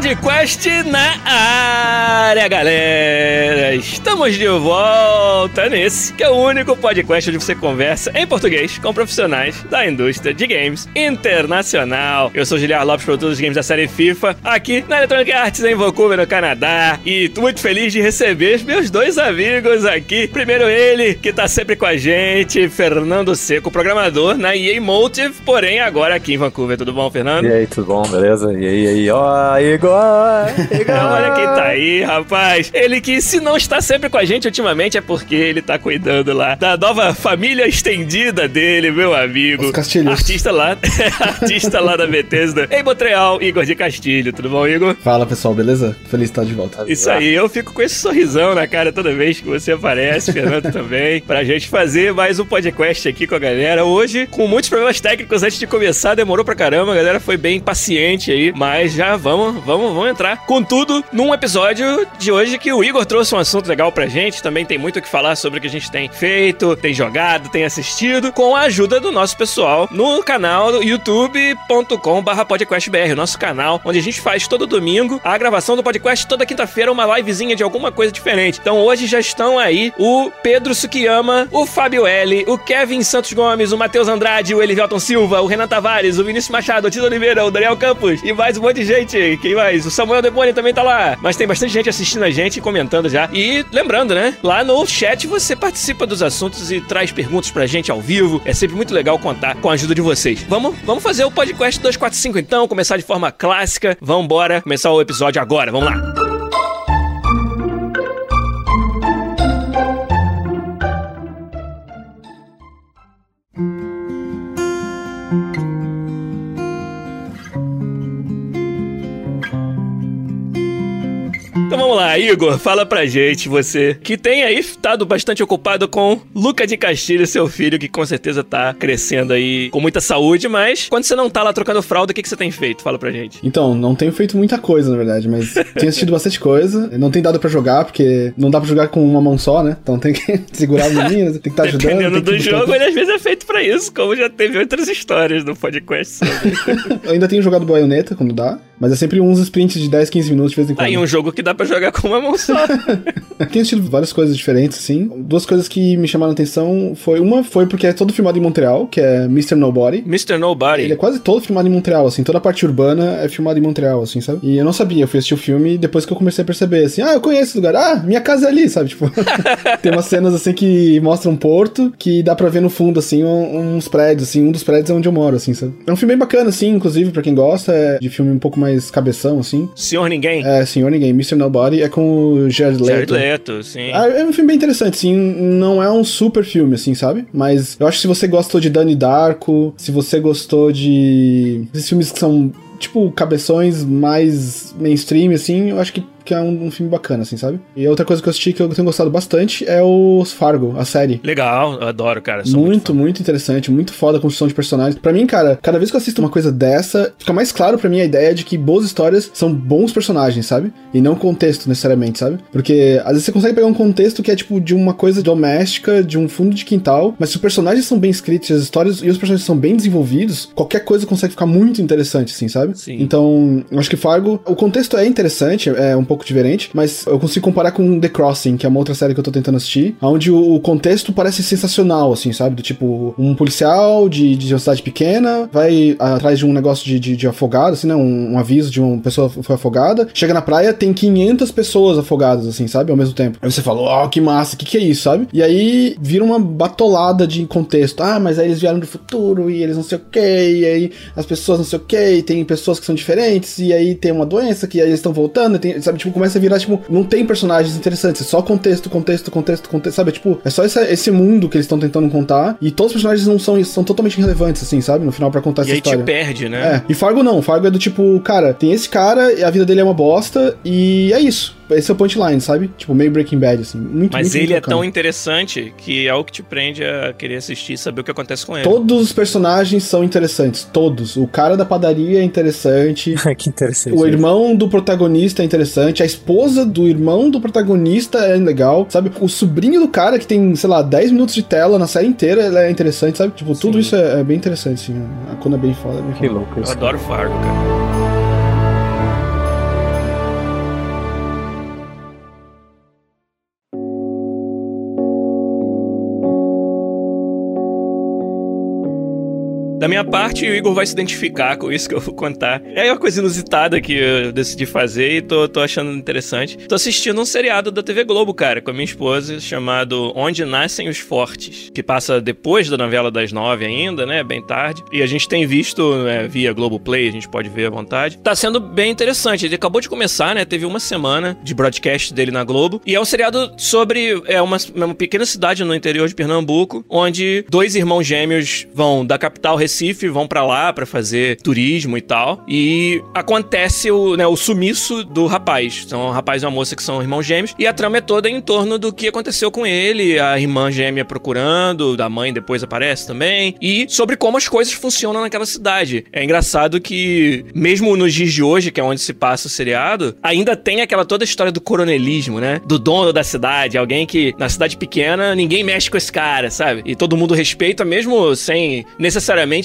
Podcast na área, galera! Estamos de volta nesse, que é o único podcast onde você conversa em português com profissionais da indústria de games internacional. Eu sou Giliar Lopes, produtor dos games da série FIFA, aqui na Electronic Arts em Vancouver, no Canadá. E muito feliz de receber meus dois amigos aqui. Primeiro ele, que tá sempre com a gente, Fernando Seco, programador na EA Motive, porém agora aqui em Vancouver. Tudo bom, Fernando? E aí, tudo bom? Beleza? E aí, e aí? Ó, Igor! Igor! Olha quem tá aí, rapaz. Ele que, se não está sempre com a gente ultimamente, é porque ele tá cuidando lá da nova família estendida dele, meu amigo. Os Castilhos. Artista lá, artista lá da Bethesda. Em Montreal, Igor de Castilho. Tudo bom, Igor? Fala pessoal, beleza? Feliz de estar de volta. Isso aí, eu fico com esse sorrisão na cara toda vez que você aparece, Fernando também, pra gente fazer mais um podcast aqui com a galera. Hoje, com muitos problemas técnicos antes de começar, demorou pra caramba, a galera foi bem paciente aí, mas já vamos, vamos, vamos entrar com tudo num episódio de hoje que o Igor trouxe um assunto legal pra gente, também tem muito o que falar sobre o que a gente tem feito, tem jogado, tem assistido, com a ajuda do nosso pessoal no canal youtube.com/barra podcastbr, o nosso canal, onde a gente faz todo domingo a gravação do podcast, toda quinta-feira, uma livezinha de alguma coisa diferente. Então hoje já estão aí o Pedro Sukiyama, o Fábio L, o Kevin Santos Gomes, o Matheus Andrade, o Elivelton Silva, o Renan Tavares, o Vinícius Machado, o Tito Oliveira, o Daniel Campos e mais um monte de gente. Quem mais? O Samuel Deboni também tá lá. Mas tem bastante gente assistindo a gente e comentando já. E lembrando, né? Lá no chat você participa dos assuntos e traz perguntas pra gente ao vivo. É sempre muito legal contar com a ajuda de vocês. Vamos, vamos fazer o podcast 245 então, começar de forma clássica. Vamos embora, começar o episódio agora. Vamos lá. Então vamos lá, Igor, fala pra gente, você que tem aí estado bastante ocupado com Luca de Castilho, seu filho, que com certeza tá crescendo aí com muita saúde, mas quando você não tá lá trocando fralda, o que, que você tem feito? Fala pra gente. Então, não tenho feito muita coisa, na verdade, mas tenho assistido bastante coisa. Não tem dado pra jogar, porque não dá pra jogar com uma mão só, né? Então tem que segurar o menino, tem que estar tá ajudando. Dependendo do jogo, ele às vezes é feito pra isso, como já teve outras histórias no podcast. Eu ainda tenho jogado Bayonetta quando dá, mas é sempre uns sprints de 10, 15 minutos de vez em quando. Aí um jogo que dá pra jogar com uma mão só. Tenho assistido várias coisas diferentes, assim. Duas coisas que me chamaram a atenção foi... Uma foi porque é todo filmado em Montreal, que é Mr. Nobody. Mr. Nobody. Ele é quase todo filmado em Montreal, assim. Toda a parte urbana é filmada em Montreal, assim, sabe? E eu não sabia. Eu fui assistir o filme depois que eu comecei a perceber, assim... Ah, eu conheço esse lugar. Ah, minha casa é ali, sabe? Tipo... tem umas cenas, assim, que mostram um porto, que dá pra ver no fundo, assim, uns prédios, assim. Um dos prédios é onde eu moro, assim, sabe? É um filme bem bacana, assim, inclusive, pra quem gosta. É de filme um pouco mais cabeção, assim. Senhor Ninguém. É, Senhor Ninguém. Mr. Nobody é com o Jared Jared Leto. Leto, sim. Ah, é um filme bem interessante, assim, não é um super filme, assim, sabe? Mas eu acho que se você gostou de Danny Darko, se você gostou de... esses filmes que são, tipo, cabeções mais mainstream, assim, eu acho que, que é um, um filme bacana, assim, sabe? E outra coisa que eu assisti que eu tenho gostado bastante é o Fargo, a série. Legal, eu adoro, cara. Muito, fã. muito, interessante, muito foda a construção de personagens. Pra mim, cara, cada vez que eu assisto uma coisa dessa, fica mais claro pra mim a ideia de que boas histórias são bons personagens, sabe? E não contexto necessariamente, sabe? Porque às vezes você consegue pegar um contexto que é tipo de uma coisa doméstica, de um fundo de quintal, mas se os personagens são bem escritos, as histórias e os personagens são bem desenvolvidos, qualquer coisa consegue ficar muito interessante, assim, sabe? Sim. Então, eu acho que Fargo, o contexto é interessante, é um pouco diferente, mas eu consigo comparar com The Crossing, que é uma outra série que eu tô tentando assistir, onde o contexto parece sensacional, assim, sabe? Do tipo, um policial de, de uma cidade pequena vai atrás de um negócio de, de, de afogado, assim, né? Um, um aviso de uma pessoa foi afogada. Chega na praia, tem 500 pessoas afogadas, assim, sabe? Ao mesmo tempo. Aí você fala, ó, que massa, que, que é isso, sabe? E aí vira uma batolada de contexto. Ah, mas aí eles vieram do futuro e eles não sei o que, e aí as pessoas não sei o que, tem pessoas que são diferentes, e aí tem uma doença que aí eles estão voltando, tem, sabe? Tipo, começa a virar, tipo, não tem personagens interessantes, é só contexto, contexto, contexto, contexto, sabe? Tipo, é só essa- esse mundo que eles estão tentando contar e todos os personagens não são, são totalmente irrelevantes, assim, sabe? No final, pra contar E essa aí te história. perde, né? É, e Fargo não, Fargo é do tipo, cara, tem esse cara, e a vida dele é uma bosta, e é isso. Esse é o punchline, sabe? Tipo, meio Breaking Bad, assim. Muito, Mas muito, ele muito é tão interessante que é o que te prende a querer assistir e saber o que acontece com ele. Todos os personagens são interessantes, todos. O cara da padaria é interessante. que interessante. O irmão do protagonista é interessante, a esposa do irmão do protagonista é legal, sabe? O sobrinho do cara que tem, sei lá, 10 minutos de tela na série inteira, ela é interessante, sabe? Tipo, tudo Sim. isso é, é bem interessante, assim. A Kona é bem foda, é bem Que foda. louco Eu adoro Fargo, cara. Da minha parte, o Igor vai se identificar com isso que eu vou contar. É uma coisa inusitada que eu decidi fazer e tô, tô achando interessante. Tô assistindo um seriado da TV Globo, cara, com a minha esposa, chamado Onde Nascem os Fortes, que passa depois da novela das nove ainda, né? Bem tarde. E a gente tem visto né, via Globoplay, a gente pode ver à vontade. Tá sendo bem interessante. Ele acabou de começar, né? Teve uma semana de broadcast dele na Globo. E é um seriado sobre é uma, uma pequena cidade no interior de Pernambuco, onde dois irmãos gêmeos vão da capital Recife, vão pra lá pra fazer turismo e tal. E acontece o, né, o sumiço do rapaz. São um rapaz e uma moça que são irmãos gêmeos. E a trama é toda em torno do que aconteceu com ele, a irmã gêmea procurando, da mãe depois aparece também. E sobre como as coisas funcionam naquela cidade. É engraçado que, mesmo nos dias de hoje, que é onde se passa o seriado, ainda tem aquela toda a história do coronelismo, né? Do dono da cidade, alguém que na cidade pequena ninguém mexe com esse cara, sabe? E todo mundo respeita, mesmo sem necessariamente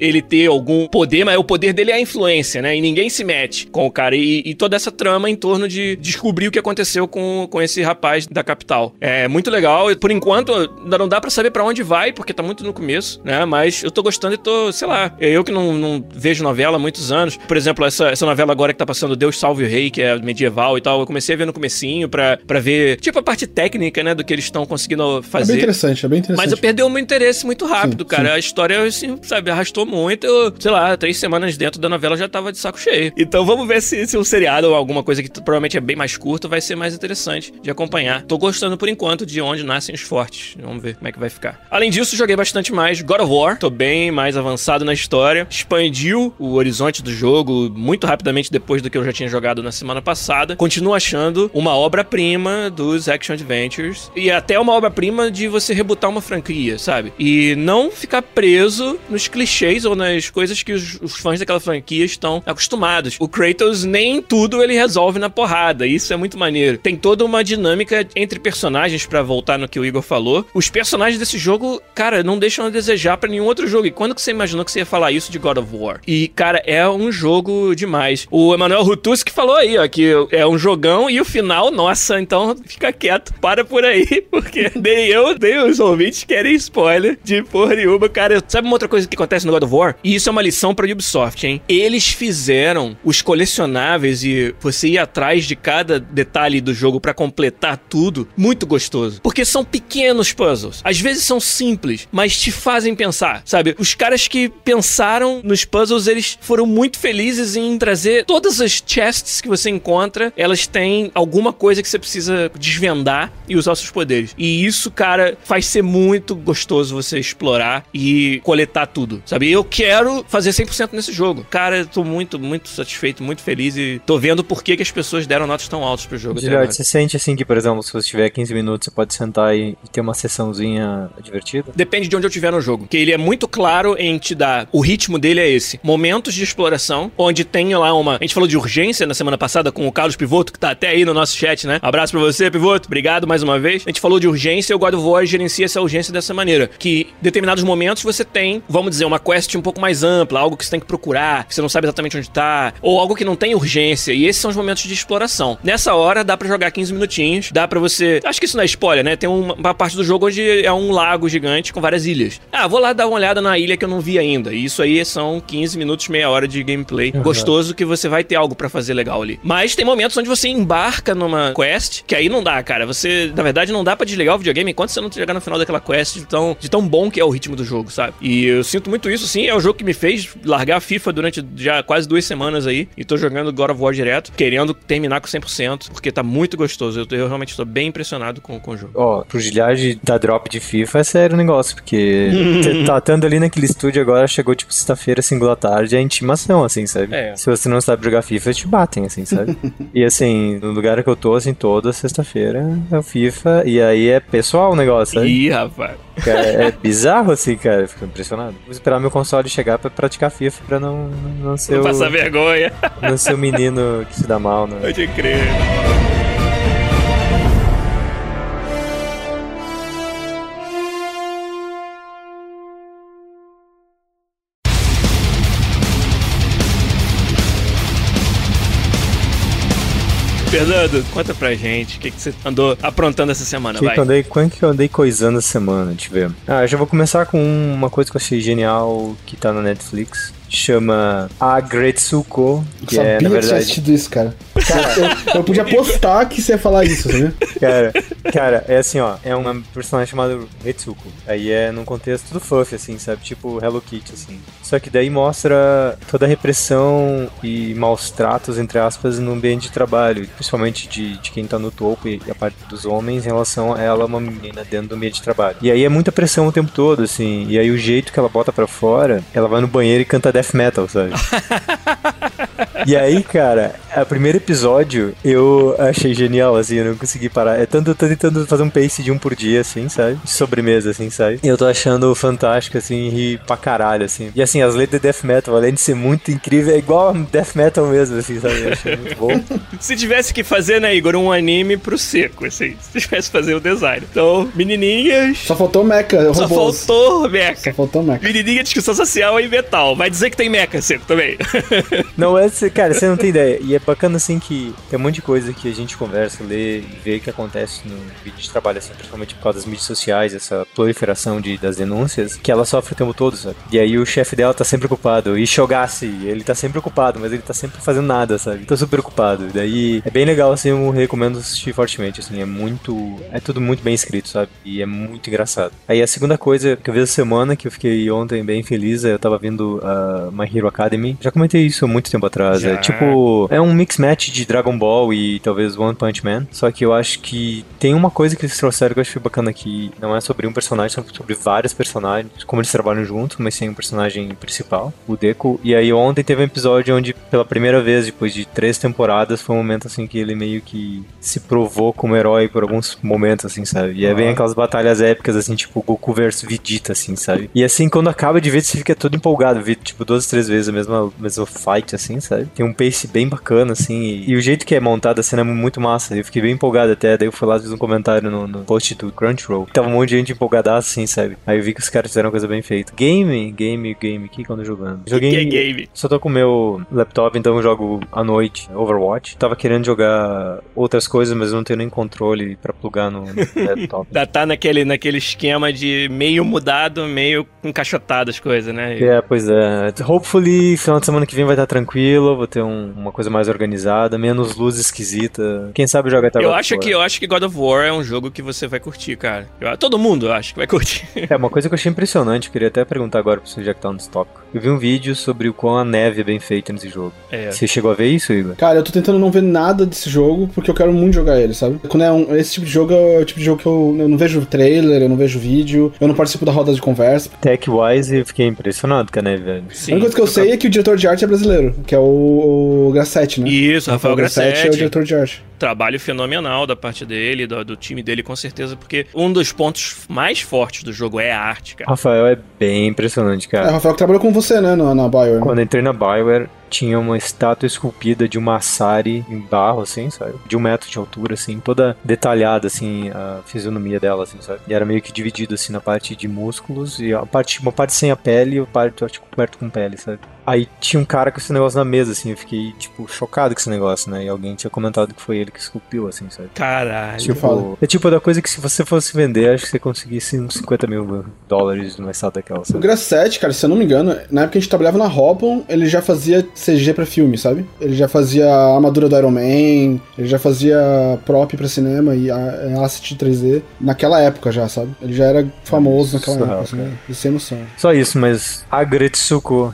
ele ter algum poder, mas o poder dele é a influência, né? E ninguém se mete com o cara. E, e toda essa trama em torno de descobrir o que aconteceu com, com esse rapaz da capital. É muito legal. Por enquanto, ainda não dá pra saber pra onde vai, porque tá muito no começo, né? Mas eu tô gostando e tô, sei lá, eu que não, não vejo novela há muitos anos. Por exemplo, essa, essa novela agora que tá passando Deus Salve o Rei, que é medieval e tal, eu comecei a ver no comecinho pra, pra ver, tipo, a parte técnica, né, do que eles estão conseguindo É fazer. bem interessante, é bem interessante. Mas eu perdi o meu interesse muito rápido, Sim, cara. A história, assim, sabe, arrastou muito. Eu, sei lá, três semanas dentro da novela já tava de saco cheio. Então vamos ver se, se um seriado ou alguma coisa que provavelmente é bem mais curto vai ser mais interessante de acompanhar. Tô gostando por enquanto de onde nascem os fortes. Vamos ver como é que vai ficar. Além disso, joguei bastante mais God of War. Tô bem mais avançado na história. Expandiu o horizonte do jogo muito rapidamente depois do que eu já tinha jogado na semana passada. Continuo achando uma obra-prima dos Action Adventures. E até uma obra-prima de você rebutar uma franquia, sabe? E não ficar preso nos clichês ou nas coisas que os, os fãs daquela franquia estão acostumados. O Kratos nem tudo ele resolve na porrada. Isso é muito maneiro. Tem toda uma dinâmica entre personagens pra voltar no que o Igor falou. Os personagens desse jogo, cara, não deixam a desejar pra nenhum outro jogo. E quando que você imaginou que você ia falar isso de God of War? E, cara, é um jogo demais. O Emanuel Rutus que falou aí, ó, que é um jogão e o final, nossa, então fica quieto. Para por aí, porque nem eu, nem os ouvintes querem spoiler de porra nenhuma, cara. Sabe uma outra coisa que acontece no God of War? E isso é uma lição pra Ubisoft, hein? Eles fizeram os colecionáveis e você ir atrás de cada detalhe do jogo pra completar tudo muito gostoso. Porque são pequenos puzzles. Às vezes são simples, mas te fazem pensar, sabe? Os caras que pensaram nos puzzles, eles foram muito felizes em trazer todas as chests que você encontra, elas têm alguma coisa que você precisa desvendar e usar seus poderes. E isso, cara, faz ser muito gostoso você explorar e coletar tudo, sabe? Eu quero fazer 100% nesse jogo. Cara, eu tô muito, muito satisfeito, muito feliz e tô vendo por que, que as pessoas deram notas tão altas pro jogo. você sente assim que, por exemplo, se você tiver 15 minutos, você pode sentar e, e ter uma sessãozinha divertida? Depende de onde eu estiver no jogo. Que ele é muito claro em te dar. O ritmo dele é esse: momentos de exploração, onde tem lá uma. A gente falou de urgência na semana passada com o Carlos Pivoto, que tá até aí no nosso chat, né? Abraço pra você, Pivoto. Obrigado mais uma vez. A gente falou de urgência e o God of War gerencia essa urgência dessa maneira. Que em determinados momentos você tem, vamos dizer, uma quest um pouco mais ampla, algo que você tem que procurar, que você não sabe exatamente onde tá, ou algo que não tem urgência. E esses são os momentos de exploração. Nessa hora dá pra jogar 15 minutinhos, dá pra você. Acho que isso não é spoiler, né? Tem uma, uma parte do jogo onde é um lago gigante com várias ilhas. Ah, vou lá dar uma olhada na ilha que eu não vi ainda. E isso aí são 15 minutos, meia hora de gameplay gostoso que você vai ter algo pra fazer legal ali. Mas tem momentos onde você embarca numa quest, que aí não dá, cara. Você, na verdade, não dá pra desligar o videogame enquanto você não chegar no final daquela quest de tão, de tão bom que é o ritmo do jogo, sabe? E eu sinto muito isso, sim. É o jogo que me fez largar a FIFA durante já quase duas semanas aí. E tô jogando God of War direto, querendo terminar com 100%, porque tá muito gostoso. Eu, eu realmente tô bem impressionado com, com o jogo. Ó, pro gilhagem da drop de FIFA é sério o negócio, porque tá estando ali naquele estúdio agora, chegou tipo sexta-feira, 5 da tarde, é intimação, assim, sabe? É. Se você não sabe jogar FIFA, eles te batem, assim, sabe? e assim, no lugar que eu tô, assim, toda sexta-feira é o FIFA, e aí é pessoal o negócio, sabe? Ih, rapaz. Cara, é bizarro, assim, cara, fico impressionado. Vou esperar meu console chegar pra praticar FIFA pra não, não ser Vou o, passar vergonha. não ser o menino que se dá mal, né? Pode crer. Fernando, conta pra gente o que, que você andou aprontando essa semana, que, vai. que andei, quando que eu andei coisando essa semana? Deixa eu ver. Ah, eu já vou começar com uma coisa que eu achei genial que tá na Netflix. Chama Agretsuko, Eu que sabia é, na que tinha verdade, assistido isso, cara. eu, eu podia apostar que você ia falar isso, sabe? cara, cara, é assim, ó, é uma personagem chamada Retsuko. Aí é num contexto do Fluff, assim, sabe? Tipo Hello Kitty, assim. Só que daí mostra toda a repressão e maus tratos, entre aspas, no ambiente de trabalho, principalmente de, de quem tá no topo e a parte dos homens em relação a ela, uma menina dentro do ambiente de trabalho. E aí é muita pressão o tempo todo, assim, e aí o jeito que ela bota pra fora, ela vai no banheiro e canta death metal, sabe? E aí, cara, o primeiro episódio eu achei genial, assim, eu não consegui parar. É tanto, eu tô tentando fazer um pace de um por dia, assim, sabe? De sobremesa, assim, sabe? E eu tô achando fantástico, assim, rir pra caralho, assim. E assim, as letras de death metal, além de ser muito incrível, é igual a death metal mesmo, assim, sabe? Eu achei muito bom. Se tivesse que fazer, né, Igor, um anime pro seco, assim. Se tivesse que fazer o design. Então, menininhas. Só faltou mecha, Só faltou Só meca. faltou mecha. Menininha discussão social e metal. Vai dizer que tem meca seco também. Não, é, cara, você não tem ideia. E é bacana, assim, que tem um monte de coisa que a gente conversa, lê e vê que acontece no vídeo de trabalho, assim, principalmente por causa das mídias sociais, essa proliferação de, das denúncias, que ela sofre o tempo todo, sabe? E aí o chefe dela tá sempre ocupado. E Shogashi, ele tá sempre ocupado, mas ele tá sempre fazendo nada, sabe? Tô super ocupado. Daí é bem legal, assim, eu recomendo assistir fortemente, assim, é muito. É tudo muito bem escrito, sabe? E é muito engraçado. Aí a segunda coisa que eu vi essa semana, que eu fiquei ontem bem feliz, eu tava vendo a My Hero Academy. Já comentei isso há muito tempo atrás. Já. É tipo, é um mix match de Dragon Ball e talvez One Punch Man. Só que eu acho que tem uma coisa que eles trouxeram que eu achei bacana aqui. Não é sobre um personagem, são sobre vários personagens, como eles trabalham juntos, mas sem um personagem principal, o Deku. E aí ontem teve um episódio onde, pela primeira vez, depois de três temporadas, foi um momento assim que ele meio que se provou como herói por alguns momentos, assim, sabe? E é bem aquelas batalhas épicas, assim, tipo Goku versus Vegeta, assim, sabe? E assim, quando acaba de ver, você fica todo empolgado, tipo, duas, três vezes a mesma, mesma fight, assim, sabe? Tem um pace bem bacana, assim, e, e o jeito que é montada a cena é muito massa. Eu fiquei bem empolgado até, daí eu fui lá e fiz um comentário no, no post do Crunchyroll. Tava um monte de gente empolgadaça, assim, sabe? Aí eu vi que os caras fizeram uma coisa bem feita. Game, game, game, que quando jogando? Joguei. Que é game. Só tô com o meu laptop, então eu jogo à noite Overwatch. Tava querendo jogar outras coisas, mas eu não tenho nem controle pra plugar no, no laptop. Ainda tá naquele, naquele esquema de meio mudado, meio encaixotado as coisas, né? É, pois é. Hopefully, final de semana que vem vai estar tranquilo, vou ter um- uma coisa mais organizada, menos luz esquisita. Quem sabe joga até Eu God of acho, War. que, eu acho que God of War é um jogo que você vai curtir, cara. Eu- todo mundo, eu acho que vai curtir. É, uma coisa que eu achei impressionante, eu queria até perguntar agora pra você já que tá no estoque. Eu vi um vídeo sobre o quão a neve é bem feita nesse jogo. É. Você chegou a ver isso, Igor? Cara, eu tô tentando não ver nada desse jogo porque eu quero muito jogar ele, sabe? Quando é um, esse tipo de jogo é o tipo de jogo que eu, eu não vejo trailer, eu não vejo vídeo, eu não participo da roda de conversa. Tech-wise, eu fiquei impressionado com a neve, velho. Sim. a única coisa que eu sei é que o diretor de arte é brasileiro, que é o, o Grassetti, né? Isso, Rafael é o Grassetti. diretor de arte. Trabalho fenomenal da parte dele, do, do time dele, com certeza, porque um dos pontos mais fortes do jogo é a arte, cara. Rafael é bem impressionante, É, o cara. Rafael que trabalhou com você, né, na, na Bioware. Quando eu entrei na Bioware, tinha uma estátua esculpida de uma Sari em barro, assim, sabe? De um metro de altura, assim, toda detalhada, assim, a fisionomia dela, assim, sabe? E era meio que dividido, assim, na parte de músculos e a parte, uma parte sem a pele e a parte, eu acho, coberto com pele, sabe? Aí tinha um cara com esse negócio na mesa, assim, eu fiquei, tipo, chocado com esse negócio, né? E alguém tinha comentado que foi ele que esculpiu, assim, sabe? Caralho. Tipo, é tipo da coisa que se você fosse vender, acho que você conseguisse uns 50 mil dólares numa estado daquela, O sabe? Grass 7, cara, se eu não me engano, na época que a gente trabalhava na Hopon, ele já fazia CG pra filme, sabe? Ele já fazia a armadura do Iron Man, ele já fazia prop pra cinema e a, a asset 3D naquela época já, sabe? Ele já era famoso naquela Surreal, época, assim, e sem noção. Só isso, mas Agretsuko,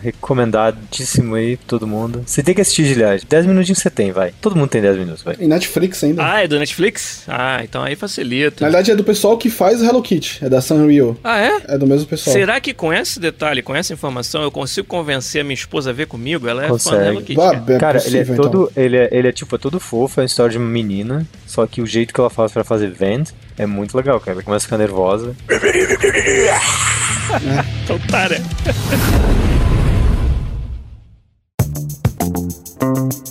recomendadíssimo aí pra todo mundo. Você tem que assistir, Giliad. 10 minutinhos você tem, vai. Todo mundo tem 10 minutos, vai. E Netflix ainda. Ah, é do Netflix? Ah, então aí facilita. Na verdade é do pessoal que faz o Hello Kitty, é da Sanrio. Ah, é? É do mesmo pessoal. Será que com esse detalhe, com essa informação, eu consigo convencer a minha esposa a ver comigo? Ela é fã Consegue. do Hello Kitty. Ah, cara. é Cara, possível, ele é então. todo. Ele, é, ele é tipo, é todo fofo, é uma história de uma menina. Só que o jeito que ela faz pra fazer vend é muito legal, cara. Ela começa a ficar nervosa. Então tá, né? Música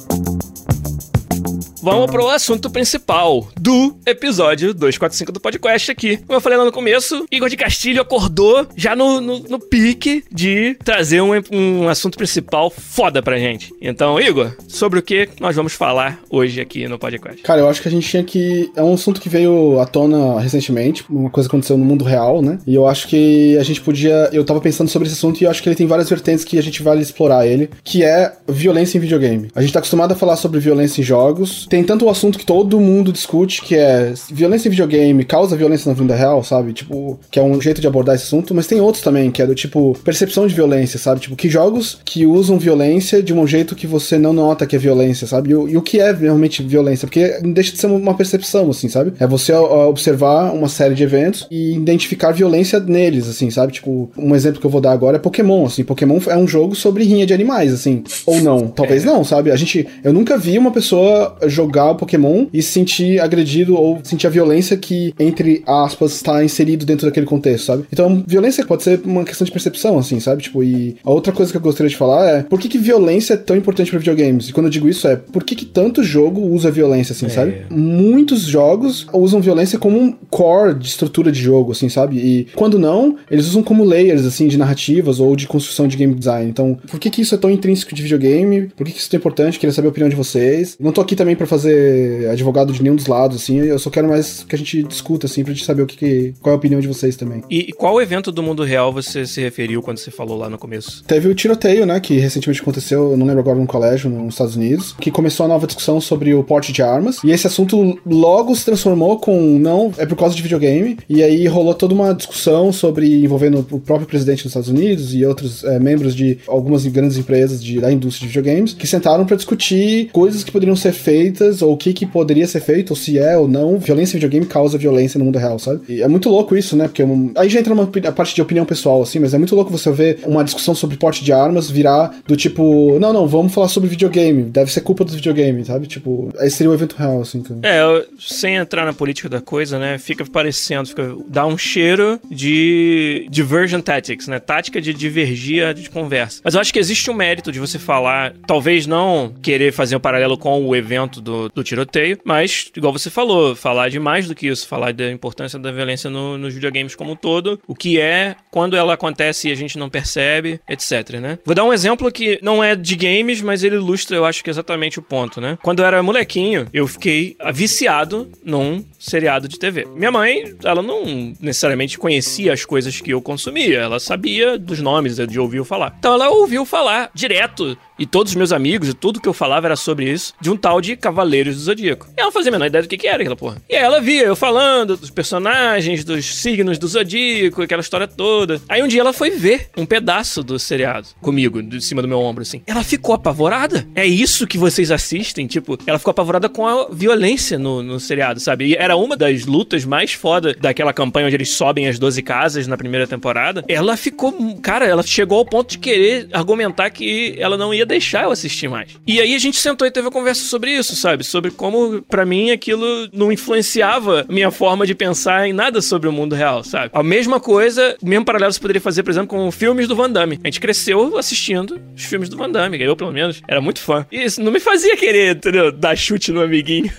Vamos pro assunto principal do episódio 245 do podcast aqui. Como eu falei lá no começo, Igor de Castilho acordou já no, no, no pique de trazer um, um assunto principal foda pra gente. Então, Igor, sobre o que nós vamos falar hoje aqui no podcast? Cara, eu acho que a gente tinha que. É um assunto que veio à tona recentemente, uma coisa que aconteceu no mundo real, né? E eu acho que a gente podia. Eu tava pensando sobre esse assunto e eu acho que ele tem várias vertentes que a gente vale explorar ele, que é violência em videogame. A gente tá acostumado a falar sobre violência em jogos. Tem tanto o assunto que todo mundo discute, que é violência em videogame causa violência na vida real, sabe? Tipo, que é um jeito de abordar esse assunto, mas tem outros também, que é do tipo percepção de violência, sabe? Tipo, que jogos que usam violência de um jeito que você não nota que é violência, sabe? E, o- e o que é realmente violência? Porque deixa de ser uma percepção, assim, sabe? É você observar uma série de eventos e identificar violência neles, assim, sabe? Tipo, um exemplo que eu vou dar agora é Pokémon, assim. Pokémon é um jogo sobre rinha de animais, assim. Ou não, talvez não, sabe? A gente. Eu nunca vi uma pessoa jogar o Pokémon e se sentir agredido ou sentir a violência que, entre aspas, está inserido dentro daquele contexto, sabe? Então, violência pode ser uma questão de percepção, assim, sabe? Tipo, e a outra coisa que eu gostaria de falar é por que, que violência é tão importante para videogames? E quando eu digo isso é por que, que tanto jogo usa violência, assim, sabe? Muitos jogos usam violência como um core de estrutura de jogo, assim, sabe? E quando não, eles usam como layers, assim, de narrativas ou de construção de game design. Então, por que, que isso é tão intrínseco de videogame? Por que, que isso é tão importante? Queria saber a opinião de vocês. Não tô aqui também pra fazer advogado de nenhum dos lados, assim. Eu só quero mais que a gente discuta, assim, pra gente saber o que, que qual é a opinião de vocês também. E, e qual evento do mundo real você se referiu quando você falou lá no começo? Teve o tiroteio, né, que recentemente aconteceu, eu não lembro agora, num colégio nos Estados Unidos, que começou a nova discussão sobre o porte de armas, e esse assunto logo se transformou com, não, é por causa de videogame, e aí rolou toda uma discussão sobre, envolvendo o próprio presidente dos Estados Unidos e outros é, membros de algumas grandes empresas de, da indústria de videogames, que sentaram pra discutir coisas que poderiam ser feitas, ou o que, que poderia ser feito, ou se é ou não, violência em videogame causa violência no mundo real, sabe? E é muito louco isso, né, porque um- aí já entra uma parte de opinião pessoal, assim, mas é muito louco você ver uma discussão sobre porte de armas virar do tipo, não, não, vamos falar sobre videogame, deve ser culpa dos videogames, sabe? Tipo, esse seria o evento real, assim. Que... É, eu- sem entrar na política da coisa, né? Fica parecendo, fica, dá um cheiro de diversion tactics, né? Tática de divergir de conversa. Mas eu acho que existe um mérito de você falar, talvez não querer fazer um paralelo com o evento do, do tiroteio, mas, igual você falou, falar de mais do que isso, falar da importância da violência no- nos videogames como um todo, o que é, quando ela acontece e a gente não percebe, etc, né? Vou dar um exemplo que não é de games, mas ele ilustra, eu acho que exatamente o ponto, né? Quando eu era molequinho, eu fiquei viciado num seriado de TV. Minha mãe, ela não necessariamente conhecia as coisas que eu consumia, ela sabia dos nomes, de ouvir falar. Então ela ouviu falar direto e todos os meus amigos e tudo que eu falava era sobre isso, de um tal de Cavaleiros do Zodíaco. E ela não fazia a menor ideia do que, que era aquela porra. E aí ela via eu falando dos personagens, dos signos do Zodíaco, aquela história toda. Aí um dia ela foi ver um pedaço do seriado comigo, de cima do meu ombro, assim. Ela ficou apavorada. É isso que vocês assistem? Tipo, ela ficou apavorada com a violência no, no seriado, sabe? E era uma das lutas mais foda daquela campanha onde eles sobem as 12 casas na primeira temporada. Ela ficou. Cara, ela chegou ao ponto de querer argumentar que ela não ia deixar eu assistir mais. E aí a gente sentou e teve uma conversa sobre isso, sabe? Sobre como, pra mim, aquilo não influenciava minha forma de pensar em nada sobre o mundo real, sabe? A mesma coisa, mesmo paralelo você poderia fazer, por exemplo, com filmes do Van Damme. A gente cresceu assistindo os filmes do Van Damme, eu pelo menos, era muito fã. E isso não me fazia querer, entendeu? Dar chute no amiguinho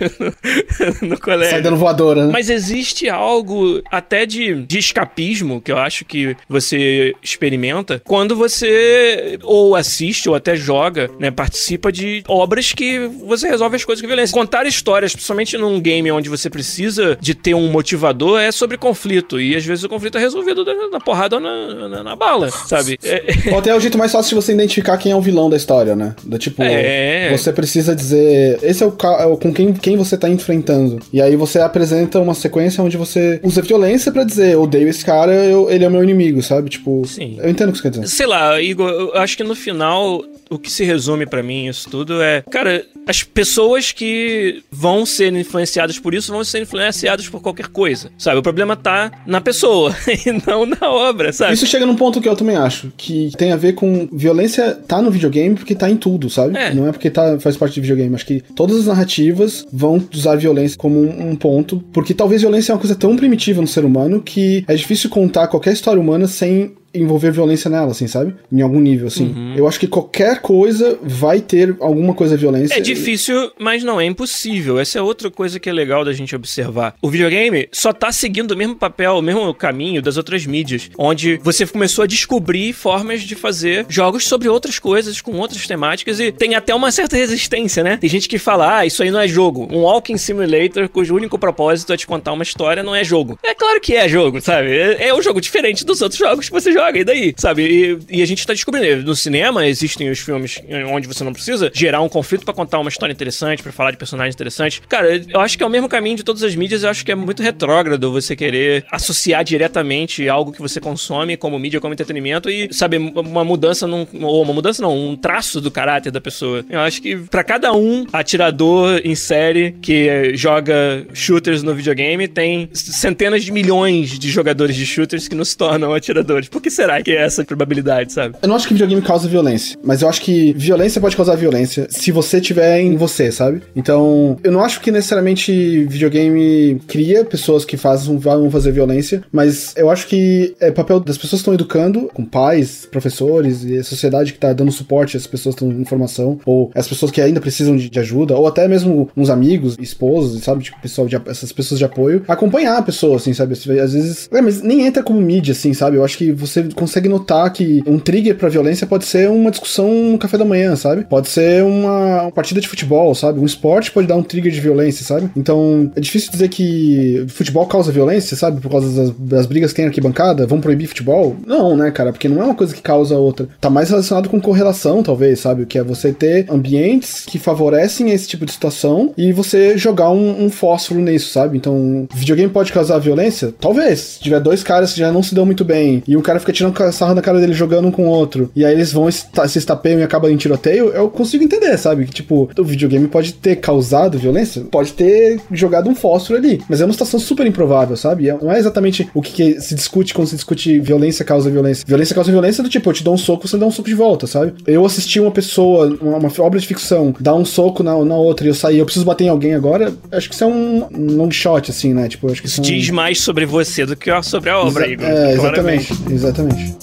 no colégio. Sai dando voadora, né? Mas existe algo até de, de escapismo que eu acho que você experimenta quando você ou assiste ou até joga, né? Participa de obras que você resolve as coisas com violência. Contar histórias, principalmente num game onde você precisa de ter um motivador, é sobre conflito. E às vezes o conflito é resolvido na, porrada ou na, na, na bala, sabe? É, Ou até é o jeito mais fácil de você identificar quem é o vilão da história, né? Do tipo, É. você precisa dizer. Esse é o, é o com quem, quem você tá enfrentando. E aí você apresenta uma sequência onde você usa violência pra dizer, eu odeio esse cara, eu- ele é o meu inimigo, sabe? Tipo, Sim. eu entendo o que você quer dizer. Sei lá, Igor, eu acho que no final o que se resume pra mim isso tudo é, cara, as pessoas que vão ser influenciadas por isso vão ser influenciadas por qualquer coisa, sabe? O problema tá na pessoa e não na obra, sabe? Isso chega num ponto que eu também acho, que tem a ver com violência tá no videogame porque tá em tudo, sabe? É. Não é porque tá, faz parte de videogame. Acho que todas as narrativas vão usar violência como um, um ponto, porque talvez violência é uma coisa tão primitiva no ser humano que é difícil contar qualquer história humana sem envolver violência nela, assim, sabe? Em algum nível, assim. Uhum. Eu acho que qualquer coisa vai ter alguma coisa violência. É difícil, mas não é impossível. Essa é outra coisa que é legal da gente observar. O videogame só tá seguindo o mesmo papel, o mesmo caminho das outras mídias, onde você começou a descobrir formas de fazer jogos sobre outras coisas, com outras temáticas, e tem até uma certa resistência, né? Tem gente que fala, ah, isso aí não é jogo. Um walking simulator cujo único propósito é te contar uma história, não é jogo. É claro que é jogo, sabe? É, é um jogo diferente dos outros jogos que você joga, e daí, sabe? E, e a gente tá descobrindo. No cinema existem os filmes onde você não precisa gerar um conflito pra contar uma história interessante, pra falar de personagens interessantes. Cara, eu acho que é o mesmo caminho de todas as mídias, eu acho que é muito retrógrado você querer associar diretamente algo que você consome como mídia, como entretenimento e, sabe, uma mudança num. Ou uma mudança não, um traço do caráter da pessoa. Eu acho que pra cada um atirador em série que joga shooters no videogame, tem centenas de milhões de jogadores de shooters que não se tornam atiradores. Por que será que é essa probabilidade, sabe? Eu não acho que videogame causa violência, mas eu acho que violência pode causar violência se você tiver em você, sabe? Então, eu não acho que necessariamente videogame cria pessoas que fazem, vão fazer violência, mas eu acho que é papel das pessoas que estão educando, com pais, professores e a sociedade que tá dando suporte às pessoas que estão em informação, ou as pessoas que ainda precisam de, de ajuda, ou até mesmo uns amigos, esposos, sabe? Tipo, pessoal de, essas pessoas de apoio, acompanhar a pessoa, assim, sabe? Às vezes. É, mas nem entra como mídia, assim, sabe? Eu acho que você consegue notar que um trigger pra violência pode ser uma discussão no café da manhã, sabe? Pode ser uma, partida de futebol, sabe? Um esporte pode dar um trigger de violência, sabe? Então, é difícil dizer que futebol causa violência, sabe? Por causa das, das brigas que tem arquibancada, vão proibir futebol? Não, né, cara? Porque não é uma coisa que causa outra. Tá mais relacionado com correlação, talvez, sabe? Que é você ter ambientes que favorecem esse tipo de situação e você jogar um, um fósforo nisso, sabe? Então, videogame pode causar violência? Talvez. Se tiver dois caras que já não se dão muito bem e o cara fica tirando sarro na cara dele jogando um com o outro, e aí eles vão se estapeiam e acabam em tiroteio, eu consigo entender, sabe? Que tipo, o videogame pode ter causado violência, pode ter jogado um fósforo ali, mas é uma situação super improvável, sabe? É- Não é exatamente o que, que se discute quando se discute violência causa violência. Violência causa violência do tipo, eu te dou um soco, você dá um soco de volta, sabe? Eu assisti uma pessoa, uma, uma obra de ficção, dar um soco na, na outra e eu sair, eu preciso bater em alguém agora, acho que isso é um um long shot, assim, né? Tipo, acho que isso é um- Diz mais sobre você do que sobre a obra, Exa- Igor. É, claramente. exatamente, exatamente.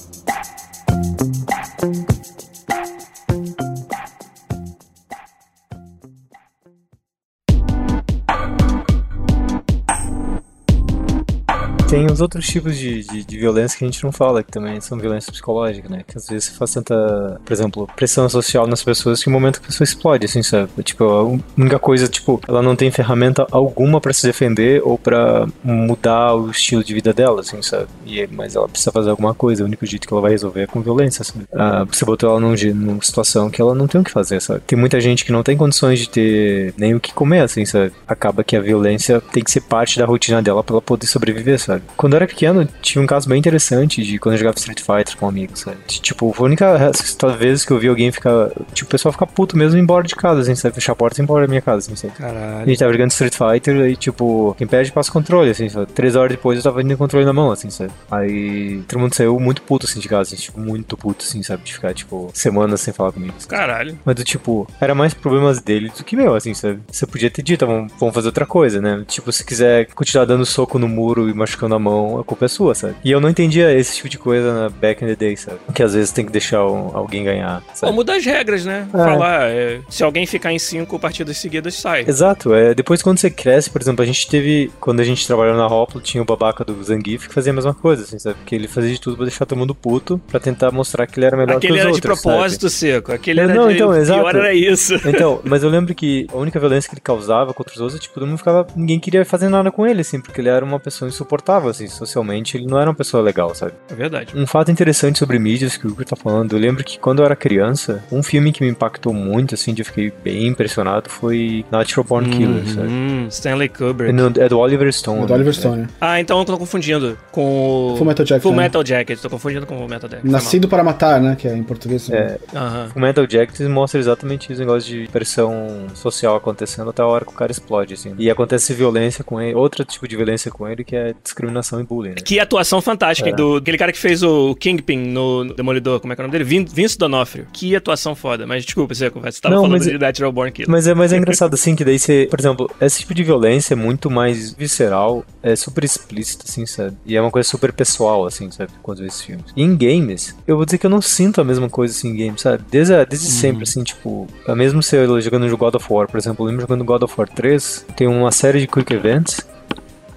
Tem os outros tipos de, de, de violência que a gente não fala, que também são violência psicológica, né? Que às vezes faz tanta, por exemplo, pressão social nas pessoas que o momento que a pessoa explode, assim, sabe? Tipo, a única coisa, tipo, ela não tem ferramenta alguma pra se defender ou pra mudar o estilo de vida dela, assim, sabe? E, mas ela precisa fazer alguma coisa, o único jeito que ela vai resolver é com violência, sabe? Ah, você botou ela num, numa situação que ela não tem o que fazer, sabe? Tem muita gente que não tem condições de ter nem o que comer, assim, sabe? Acaba que a violência tem que ser parte da rotina dela pra ela poder sobreviver, sabe? Quando eu era pequeno, tinha um caso bem interessante de quando eu jogava Street Fighter com amigos, sabe? Tipo, foi a única vez que eu vi alguém ficar. Tipo, o pessoal ficar puto mesmo embora de casa, assim, sabe? Fechar a porta e ir embora da minha casa, assim, sabe? A Caralho. gente tava jogando Street Fighter aí, tipo, quem perde passa o controle, assim, sabe? Três horas depois eu tava indo com o controle na mão, assim, sabe? Aí todo mundo saiu muito puto, assim, de casa, assim, tipo, muito puto, assim, sabe? De ficar, tipo, semanas sem falar comigo. assim. Caralho. Mas do tipo, era mais problemas dele do que meu, assim, sabe? Você podia ter dito, "Ah, vamos, vamos fazer outra coisa, né? Tipo, se quiser continuar dando soco no muro e machucando a mão a culpa é sua, sabe? E eu não entendia esse tipo de coisa na back in the day, sabe? Que às vezes tem que deixar um- alguém ganhar, Ou sabe? muda as regras, né? É. Falar, é, se alguém ficar em cinco partidas seguidas, sai. Exato, é, depois quando você cresce, por exemplo, a gente teve, quando a gente trabalhou na Hoplo, tinha o babaca do Zangief que fazia a mesma coisa, assim, sabe? Que ele fazia de tudo pra deixar todo mundo puto, pra tentar mostrar que ele era melhor Aquele que os era de outros, propósito, seco. Aquele era Não, de... então, o pior exato. era isso. sabe? Então, mas eu lembro que a única violência que ele causava contra os outros, tipo, todo mundo ficava, ninguém queria fazer nada com ele, assim, porque ele era uma pessoa insuportável, assim, socialmente, ele não era uma pessoa legal, sabe? É verdade. Um fato interessante sobre mídias que o Igor tá falando, eu lembro que quando eu era criança, um filme que me impactou muito, assim, de eu fiquei bem impressionado foi Natural Born Killers, sabe? Hum, Stanley Kubrick. É, no- é do Oliver Stone. É do Oliver né? Stone. Ah, então eu tô confundindo com o... Full Metal Jacket. Full né? Metal Jacket. Tô confundindo com o Metal Jacket. Nascido para matar, né? Que é em português. É. Aham. O Metal Jacket mostra exatamente esse negócio de pressão social acontecendo até a hora que o cara explode, assim. E acontece violência com ele, outro tipo de violência com ele, que é discriminação e bullying, né? Que atuação fantástica É. do aquele cara que fez o Kingpin no Demolidor, como é que é o nome dele? Vin, Vince D'Onofrio. Que atuação foda. Mas desculpa, você tava Não, falando mas- de Natural Born Killer. Mas é, mas é engraçado assim que daí você, por exemplo, esse tipo de violência é muito mais visceral, é super explícito, assim, sabe? E é uma coisa super pessoal, assim, sabe? Quando vê esses filmes. E em games, eu vou dizer que eu não sinto a mesma coisa assim em games, sabe? Desde, a- desde sempre, assim, tipo, é mesmo se eu jogando God of War, por exemplo, eu lembro jogando God of War 3, tem uma série de quick events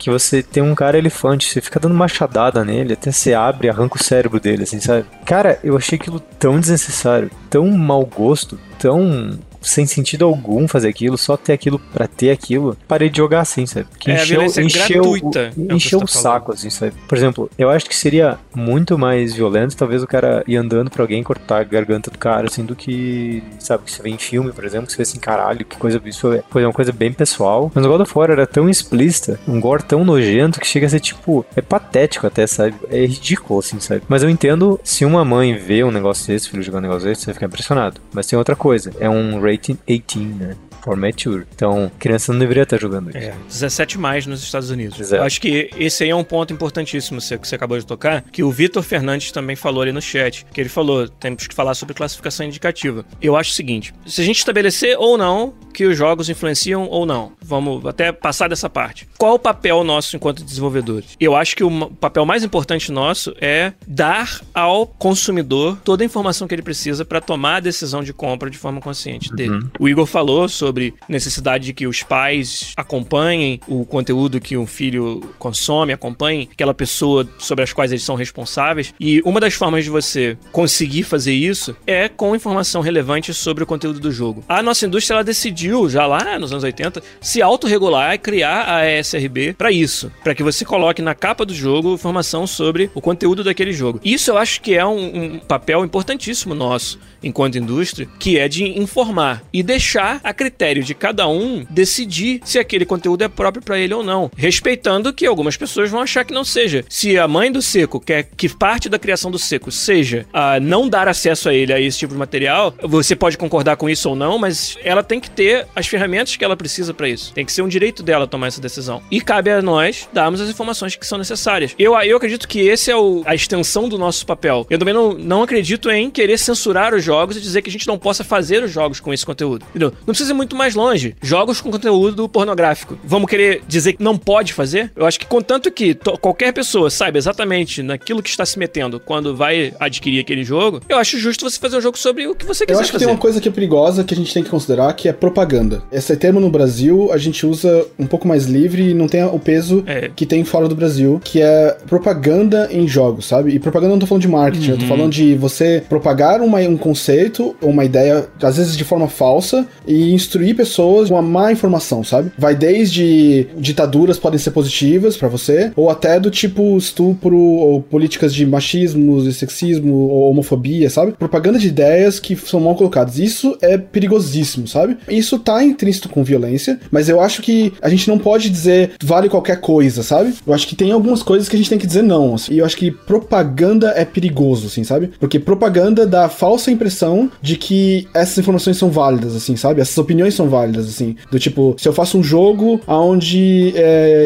que você tem um cara elefante, você fica dando machadada nele, até você abre e arranca o cérebro dele, assim, sabe? Cara, eu achei aquilo tão desnecessário, tão mau gosto, tão sem sentido algum fazer aquilo, só ter aquilo pra ter aquilo. Parei de jogar assim, sabe? Porque É, encheu, encheu, gratuita, é o que encheu o tá saco, assim, sabe? Por exemplo, eu acho que seria muito mais violento, talvez o cara ir andando pra alguém cortar a garganta do cara, assim, do que, sabe, que você vê em filme, por exemplo, que você vê assim, caralho, que coisa, isso é foi uma coisa bem pessoal. Mas o God of War era tão explícita, um gore tão nojento, que chega a ser, tipo, é patético até, sabe? É ridículo, assim, sabe? Mas eu entendo, se uma mãe vê um negócio desse, filho jogar um negócio desse, você vai ficar impressionado. Mas tem outra coisa, é um rating 18, né? For mature. Então, criança não deveria estar jogando isso. É, 17 mais nos Estados Unidos. Exato. Eu Acho que esse aí é um ponto importantíssimo que você acabou de tocar, que o Vitor Fernandes também falou ali no chat, que ele falou, temos que falar sobre classificação indicativa. Eu acho o seguinte, se a gente estabelecer ou não que os jogos influenciam ou não, vamos até passar dessa parte. Qual o papel nosso enquanto desenvolvedores? Eu acho que o papel mais importante nosso é dar ao consumidor toda a informação que ele precisa para tomar a decisão de compra de forma consciente dele. O Igor falou sobre necessidade de que os pais acompanhem o conteúdo que um filho consome, acompanhem aquela pessoa sobre as quais eles são responsáveis. E uma das formas de você conseguir fazer isso é com informação relevante sobre o conteúdo do jogo. A nossa indústria ela decidiu já lá nos anos 80 se autorregular e criar a ESRB para isso, para que você coloque na capa do jogo informação sobre o conteúdo daquele jogo. Isso eu acho que é um, um papel importantíssimo nosso enquanto indústria, que é de informar e deixar a critério de cada um decidir se aquele conteúdo é próprio para ele ou não, respeitando que algumas pessoas vão achar que não seja. Se a mãe do seco quer que parte da criação do seco seja a não dar acesso a ele a esse tipo de material, você pode concordar com isso ou não, mas ela tem que ter as ferramentas que ela precisa para isso. Tem que ser um direito dela tomar essa decisão. E cabe a nós darmos as informações que são necessárias. Eu, eu acredito que esse é o- a extensão do nosso papel. Eu também não, não acredito em querer censurar os jogos e dizer que a gente não possa fazer os jogos com esse conteúdo. Entendeu? Não precisa ir muito mais longe. Jogos com conteúdo pornográfico. Vamos querer dizer que não pode fazer? Eu acho que contanto que qualquer pessoa saiba exatamente naquilo que está se metendo quando vai adquirir aquele jogo, eu acho justo você fazer um jogo sobre o que você quiser Eu acho que fazer. tem uma coisa que é perigosa que a gente tem que considerar, que é propaganda. Esse termo no Brasil a gente usa um pouco mais livre e não tem o peso É. que tem fora do Brasil, que é propaganda em jogos, sabe? E propaganda eu não tô falando de marketing, eu Uhum. tô falando de você propagar uma- um conceito ou uma ideia, às vezes de forma falsa, e instruir pessoas com uma má informação, sabe? Vai desde ditaduras podem ser positivas pra você, ou até do tipo estupro, ou políticas de machismo, sexismo, ou homofobia, sabe? Propaganda de ideias que são mal colocadas. Isso é perigosíssimo, sabe? Isso tá intrínseco com violência, mas eu acho que a gente não pode dizer vale qualquer coisa, sabe? Eu acho que tem algumas coisas que a gente tem que dizer não. assim. E eu acho que propaganda é perigoso, assim, sabe? Porque propaganda dá a falsa impressão de que essas informações são válidas, assim, sabe? Essas opiniões são válidas, assim. Do tipo, se eu faço um jogo onde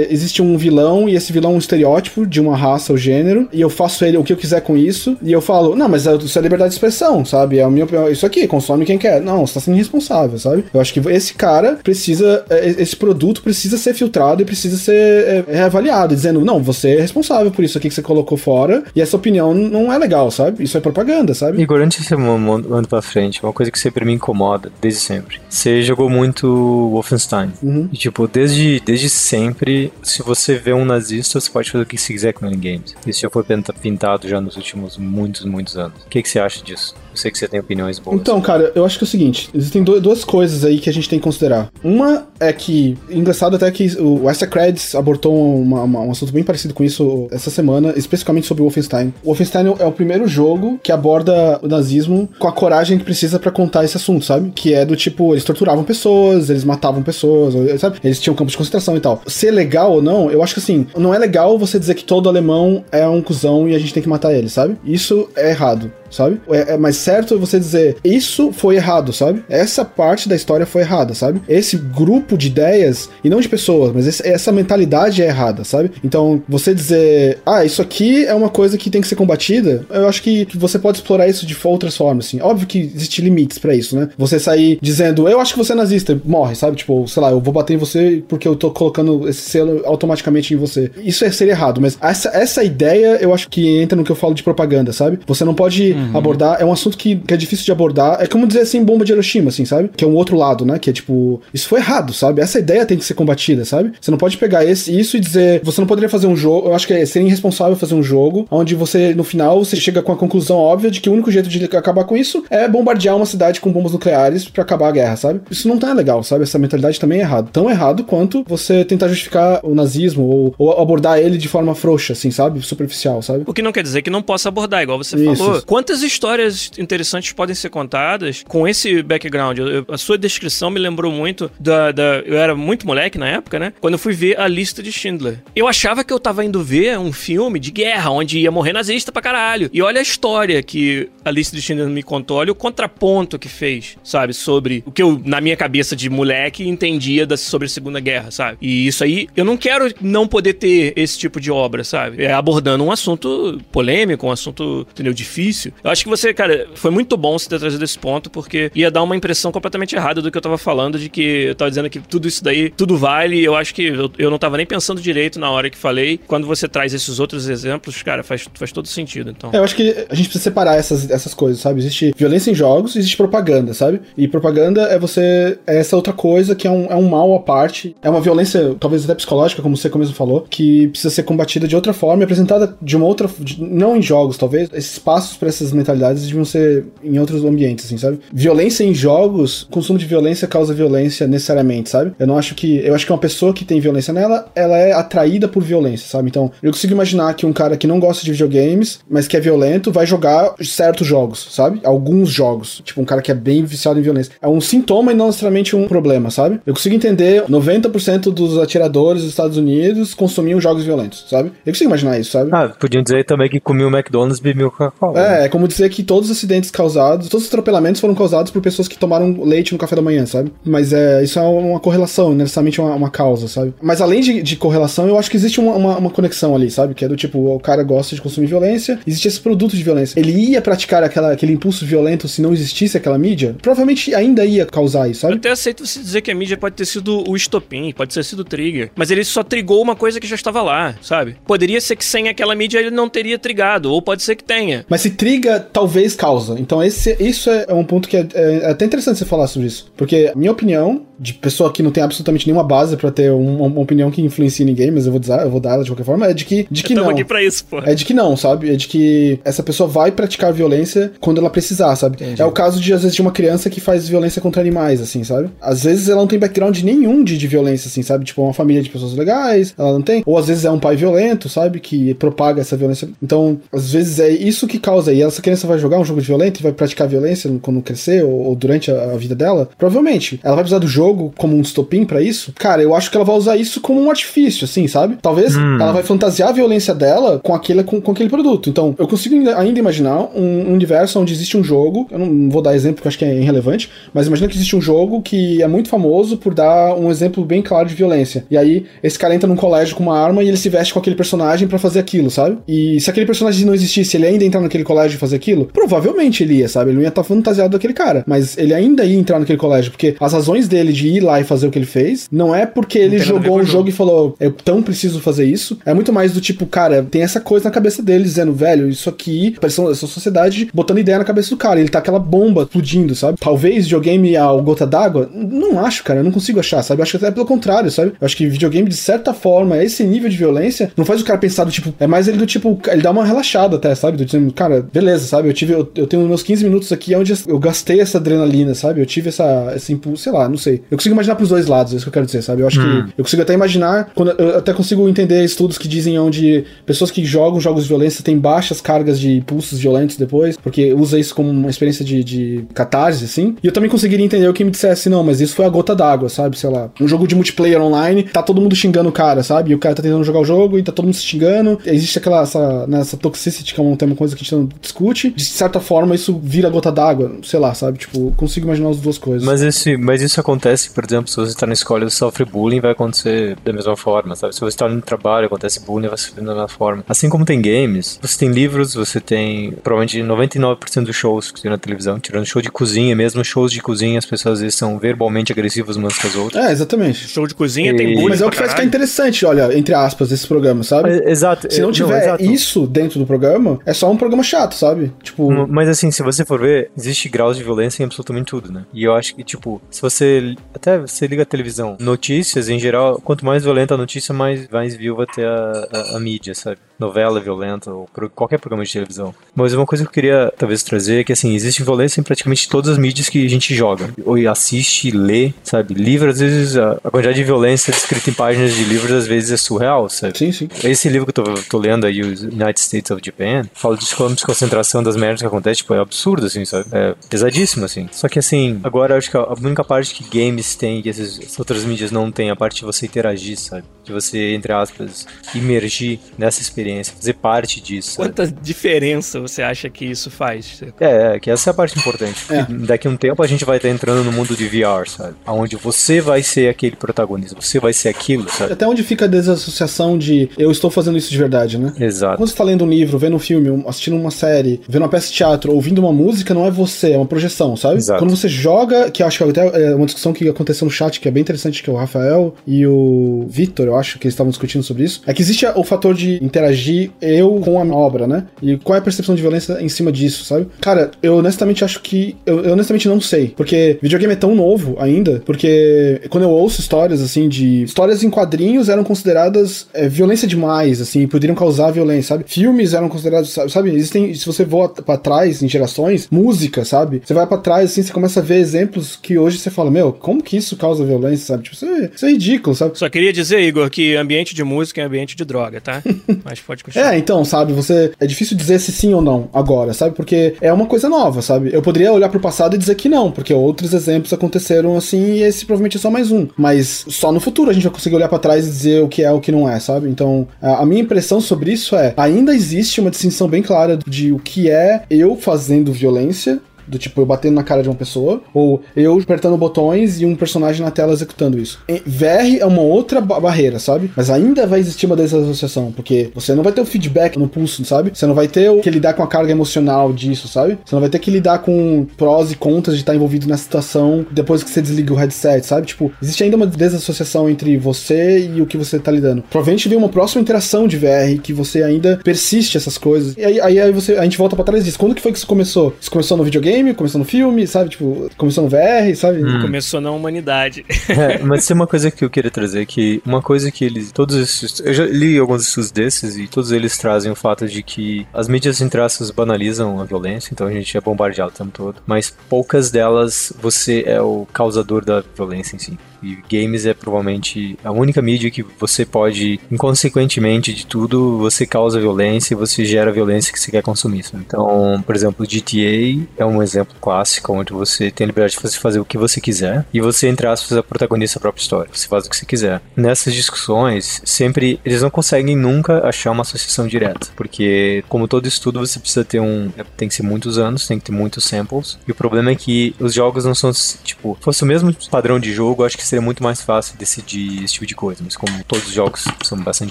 existe um vilão e esse vilão é um estereótipo de uma raça ou gênero, e eu faço ele o que eu quiser com isso, e eu falo, não, mas isso é liberdade de expressão, sabe? É minha opinião. Isso aqui, consome quem quer. Não, você tá sendo irresponsável, sabe? Eu acho que esse cara precisa, é, esse produto precisa ser filtrado e precisa ser é, reavaliado, dizendo, não, você é responsável por isso aqui que você colocou fora e essa opinião não é legal, sabe? Isso é propaganda, sabe? Igor, antes de você manda pra frente, uma coisa que sempre me incomoda, desde sempre. Você jogou muito Wolfenstein. Uhum. E, tipo, desde, desde sempre, se você vê um nazista, você pode fazer o que você quiser com ele em games. Isso já foi pintado já nos últimos muitos, muitos anos. O que, que você acha disso? Eu sei que você tem opiniões boas. Então, cara, eu acho que é o seguinte: existem duas coisas aí que a gente tem que considerar. Uma é que, engraçado até que o Essa Creds abortou uma, uma, um assunto bem parecido com isso essa semana, especificamente sobre o Wolfenstein. O Wolfenstein é o primeiro jogo que aborda o nazismo com a coragem que precisa para contar esse assunto, sabe? Que é do tipo, eles torturavam pessoas, eles matavam pessoas, sabe? Eles tinham campos de concentração e tal. Ser legal ou não, eu acho que assim, não é legal você dizer que todo alemão é um cuzão e a gente tem que matar ele, sabe? Isso é errado sabe? É, é mais certo você dizer isso foi errado, sabe? Essa parte da história foi errada, sabe? Esse grupo de ideias, e não de pessoas, mas esse, essa mentalidade é errada, sabe? Então, você dizer, ah, isso aqui é uma coisa que tem que ser combatida, eu acho que, você pode explorar isso de outras formas, assim. Óbvio que existem limites para isso, né? Você sair dizendo, eu acho que você é nazista, morre, sabe? Tipo, sei lá, eu vou bater em você porque eu tô colocando esse selo automaticamente em você. Isso é ser errado, mas essa, essa ideia eu acho que entra no que eu falo de propaganda, sabe? Você não pode uhum uhum. abordar. É um assunto que, que é difícil de abordar. É como dizer assim, bomba de Hiroshima, assim, sabe? Que é um outro lado, né? Que é tipo, isso foi errado, sabe? Essa ideia tem que ser combatida, sabe? Você não pode pegar esse, isso e dizer, você não poderia fazer um jogo. Eu acho que é, seria irresponsável fazer um jogo onde você, no final, você chega com a conclusão óbvia de que o único jeito de acabar com isso é bombardear uma cidade com bombas nucleares para acabar a guerra, sabe? Isso não tá legal, sabe? Essa mentalidade também é errado. Tão errado quanto você tentar justificar o nazismo ou, ou abordar ele de forma frouxa, assim, sabe? Superficial, sabe? O que não quer dizer que não possa abordar, igual você isso. falou. Quantas histórias interessantes podem ser contadas com esse background. Eu, a sua descrição me lembrou muito da, da, Eu era muito moleque na época, né? Quando eu fui ver a lista de Schindler. Eu achava que eu tava indo ver um filme de guerra, onde ia morrer nazista pra caralho. E olha a história que a lista de Schindler me contou, olha o contraponto que fez, sabe? Sobre o que eu, na minha cabeça de moleque, entendia da, sobre a Segunda Guerra, sabe? E isso aí, eu não quero não poder ter esse tipo de obra, sabe? É abordando um assunto polêmico, um assunto, entendeu, difícil. Eu acho que você, cara, foi muito bom você ter trazido esse ponto, porque ia dar uma impressão completamente errada do que eu tava falando, de que eu tava dizendo que tudo isso daí, tudo vale. Eu acho que eu, eu não tava nem pensando direito na hora que falei. Quando você traz esses outros exemplos, cara, faz, faz todo sentido. Então. É, eu acho que a gente precisa separar essas, essas coisas, sabe? Existe violência em jogos, existe propaganda, sabe? E propaganda é você. É essa outra coisa que é um, é um mal à parte. É uma violência, talvez até psicológica, como você mesmo falou, que precisa ser combatida de outra forma apresentada de uma outra. De, não em jogos, talvez. Esses passos para essas mentalidades deviam ser em outros ambientes, assim, sabe? Violência em jogos, consumo de violência causa violência necessariamente, sabe? Eu não acho que. Eu acho que uma pessoa que tem violência nela, ela é atraída por violência, sabe? Então, eu consigo imaginar que um cara que não gosta de videogames, mas que é violento, vai jogar certos jogos, sabe? Alguns jogos. Tipo, um cara que é bem viciado em violência. É um sintoma e não necessariamente um problema, sabe? Eu consigo entender 90% dos atiradores dos Estados Unidos consumiam jogos violentos, sabe? Eu consigo imaginar isso, sabe? Ah, podiam dizer também que comiam McDonald's e bebiam Coca-Cola. É, né? É como dizer que todos os acidentes causados, todos os atropelamentos foram causados por pessoas que tomaram leite no café da manhã, sabe? Mas é, isso é uma correlação, necessariamente uma, uma causa, sabe? Mas além de, de correlação, eu acho que existe uma, uma, uma, conexão ali, sabe? Que é do tipo, o cara gosta de consumir violência, existe esse produto de violência. Ele ia praticar aquela, aquele impulso violento se não existisse aquela mídia? Provavelmente ainda ia causar isso, sabe? Eu até aceito você dizer que a mídia pode ter sido o estopim, pode ter sido o trigger, mas ele só trigou uma coisa que já estava lá, sabe? Poderia ser que sem aquela mídia ele não teria trigado, ou pode ser que tenha. Mas se triga, talvez causa. Então esse, isso é um ponto que é, é, até interessante você falar sobre isso. Porque, minha opinião, de pessoa que não tem absolutamente nenhuma base para ter uma, uma, opinião que influencie ninguém, mas eu vou dizer, eu vou dar ela de qualquer forma, é de que, de que não. aqui pra isso, pô. É de que não, sabe? É de que essa pessoa vai praticar violência quando ela precisar, sabe? Entendi. É o caso de, às vezes, de uma criança que faz violência contra animais, assim, sabe? Às vezes ela não tem background nenhum de, de violência, assim, sabe? Tipo, uma família de pessoas legais, ela não tem. Ou às vezes é um pai violento, sabe? Que propaga essa violência. Então, às vezes é isso que causa. E essa criança vai jogar um jogo de violento e vai praticar violência quando crescer ou, ou durante a, a, vida dela. Provavelmente. Ela vai precisar do jogo como um estopim pra isso, cara, eu acho que ela vai usar isso como um artifício, assim, sabe? Talvez Hum. ela vai fantasiar a violência dela com aquele, com, com aquele produto. Então, eu consigo ainda- imaginar um universo onde existe um jogo, eu não vou dar exemplo porque eu acho que é irrelevante, mas imagina que existe um jogo que é muito famoso por dar um exemplo bem claro de violência. E aí, esse cara entra num colégio com uma arma e ele se veste com aquele personagem pra fazer aquilo, sabe? E se aquele personagem não existisse, ele ainda entrar naquele colégio e fazer aquilo? Provavelmente ele ia, sabe? Ele não ia estar fantasiado daquele cara. Mas ele ainda ia entrar naquele colégio, porque as razões dele de ir lá e fazer o que ele fez não é porque ele jogou um o jogo jogo. e falou, eu tão preciso fazer isso. É muito mais do tipo, cara, tem essa coisa na cabeça dele dizendo, velho, isso aqui, essa sociedade botando ideia na cabeça do cara. Ele tá aquela bomba explodindo, sabe? Talvez videogame ao gota d'água? Não acho, cara, eu não consigo achar, sabe? Eu acho que até pelo contrário, sabe? Eu acho que videogame, de certa forma, esse nível de violência, não faz o cara pensar do tipo, é mais ele do tipo, ele dá uma relaxada até, sabe? Do dizendo, cara, beleza, sabe? Eu tive, eu, eu tenho meus 15 minutos aqui onde eu gastei essa adrenalina, sabe? Eu tive essa, esse impulso, sei lá, não sei. Eu consigo imaginar pros dois lados, é isso que eu quero dizer, sabe? Eu acho que eu consigo até imaginar, quando eu até consigo entender estudos que dizem onde pessoas que jogam jogos de violência têm baixas cargas de impulsos violentos depois, porque usa isso como uma experiência de, de catarse, assim. E eu também conseguiria entender o que me dissesse, não, mas isso foi a gota d'água, sabe? Sei lá, um jogo de multiplayer online, tá todo mundo xingando o cara, sabe? E o cara tá tentando jogar o jogo e tá todo mundo se xingando. Existe aquela essa, né, essa toxicity, que é um tema coisa que a gente não discute. De certa forma, isso vira gota d'água, sei lá, sabe? Tipo, consigo imaginar as duas coisas. Mas, esse, mas isso acontece, por exemplo, se você tá na escola e sofre bullying, vai acontecer da mesma forma, sabe? Se você tá no trabalho, acontece bullying, vai sofrer da mesma forma. Assim como tem games, você tem livros, você tem provavelmente 99% dos shows que tem na televisão, tirando show de cozinha, mesmo shows de cozinha, as pessoas às vezes são verbalmente agressivas umas com as outras. É, exatamente. Show de cozinha tem E- bullying Mas é o que faz ficar interessante, olha, entre aspas, esse programa, sabe? Mas, exato. Se não é, tiver exato. isso dentro do programa, é só um programa chato, sabe? Tipo, M- Mas assim, se você for ver, existe graus de violência em absolutamente tudo, né? E eu acho que, tipo, se você. Até você liga a televisão, notícias em geral, quanto mais violenta a notícia, mais, mais view vai ter a, a, a mídia, sabe? Novela violenta, ou qualquer programa de televisão. Mas uma coisa que eu queria talvez trazer é que, assim, existe violência em praticamente todas as mídias que a gente joga. Ou assiste, lê, sabe? Livro, às vezes, a, quantidade de violência descrita em páginas de livros, às vezes, é surreal, sabe? sim, sim. Esse livro que eu tô, tô lendo aí, o United States of Japan, fala de de concentração das merdas que acontecem, tipo, é absurdo, assim, sabe? É pesadíssimo, assim. Só que, assim, agora eu acho que a única parte que games têm que essas, essas outras mídias não têm, é a parte de você interagir, sabe? De você, entre aspas, imergir nessa experiência, fazer parte disso, sabe? Quanta diferença você acha que isso faz? É, é, que essa é a parte importante. Porque Daqui a um tempo a gente vai estar entrando no mundo de VR, sabe? Onde você vai ser aquele protagonista, você vai ser aquilo, sabe? Até onde fica a desassociação de eu estou fazendo isso de verdade, né? Exato. Quando você tá lendo um livro, vendo um filme, assistindo uma série, vendo uma peça de teatro, ouvindo uma música, não é você, é uma projeção, sabe? Exato. Quando você joga, que eu acho que até é uma discussão que aconteceu no chat, que é bem interessante, que é o Rafael e o Victor, eu acho que eles estavam discutindo sobre isso, é que existe o fator de interagir eu com a obra, né? E qual é a percepção de violência em cima disso, sabe? Cara, eu honestamente acho que. Eu, eu honestamente não sei. Porque videogame é tão novo ainda, porque quando eu ouço histórias, assim, de. Histórias em quadrinhos eram consideradas é, violência demais, assim, poderiam causar violência, sabe? Filmes eram considerados, sabe? Existem. Se você voa pra trás em gerações, música, sabe? Você vai pra trás, assim, você começa a ver exemplos que hoje você fala, meu, como que isso causa violência, sabe? Tipo, isso é, isso é ridículo, sabe? Só queria dizer, Igor, que ambiente de música é ambiente de droga, tá? Mas pode continuar. É, então, sabe, você. É difícil dizer se sim ou não agora, sabe? Porque é uma coisa nova, sabe? Eu poderia olhar pro passado e dizer que não, porque outros exemplos aconteceram assim e esse provavelmente é só mais um. Mas só no futuro a gente vai conseguir olhar pra trás e dizer o que é o que não é, sabe? Então, a minha impressão sobre isso é: ainda existe uma distinção bem clara de o que é eu fazendo violência do tipo eu batendo na cara de uma pessoa, ou eu apertando botões e um personagem na tela executando isso. VR é uma outra ba- barreira, sabe? Mas ainda vai existir uma desassociação, porque você não vai ter o feedback no pulso, sabe? Você não vai ter o que lidar com a carga emocional disso, sabe? Você não vai ter que lidar com prós e contras de estar envolvido nessa situação depois que você desliga o headset, sabe? Tipo, existe ainda uma desassociação entre você e o que você tá lidando. Provavelmente vem uma próxima interação de VR que você ainda persiste essas coisas. E aí, aí, aí você, a gente volta pra trás disso. Quando que foi que isso começou? Isso começou no videogame? Começou no filme, sabe? Tipo, começou no VR, sabe? Começou na humanidade. É, mas tem uma coisa que eu queria trazer, que uma coisa que eles, todos esses, eu já li alguns estudos desses e todos eles trazem o fato de que as mídias entre aspas banalizam a violência, então a gente é bombardeado o tempo todo, mas poucas delas você é o causador da violência em si. E games é provavelmente a única mídia que você pode, inconsequentemente de tudo, você causa violência e você gera a violência que você quer consumir. sabe? Então, por exemplo, GTA é um exemplo clássico onde você tem a liberdade de fazer o que você quiser e você, entre aspas, é o protagonista da própria história. Você faz o que você quiser. Nessas discussões, sempre eles não conseguem nunca achar uma associação direta, porque como todo estudo você precisa ter um, tem que ser muitos anos, tem que ter muitos samples. E o problema é que os jogos não são tipo, fosse o mesmo padrão de jogo, acho que seria muito mais fácil decidir esse tipo de coisa, mas como todos os jogos são bastante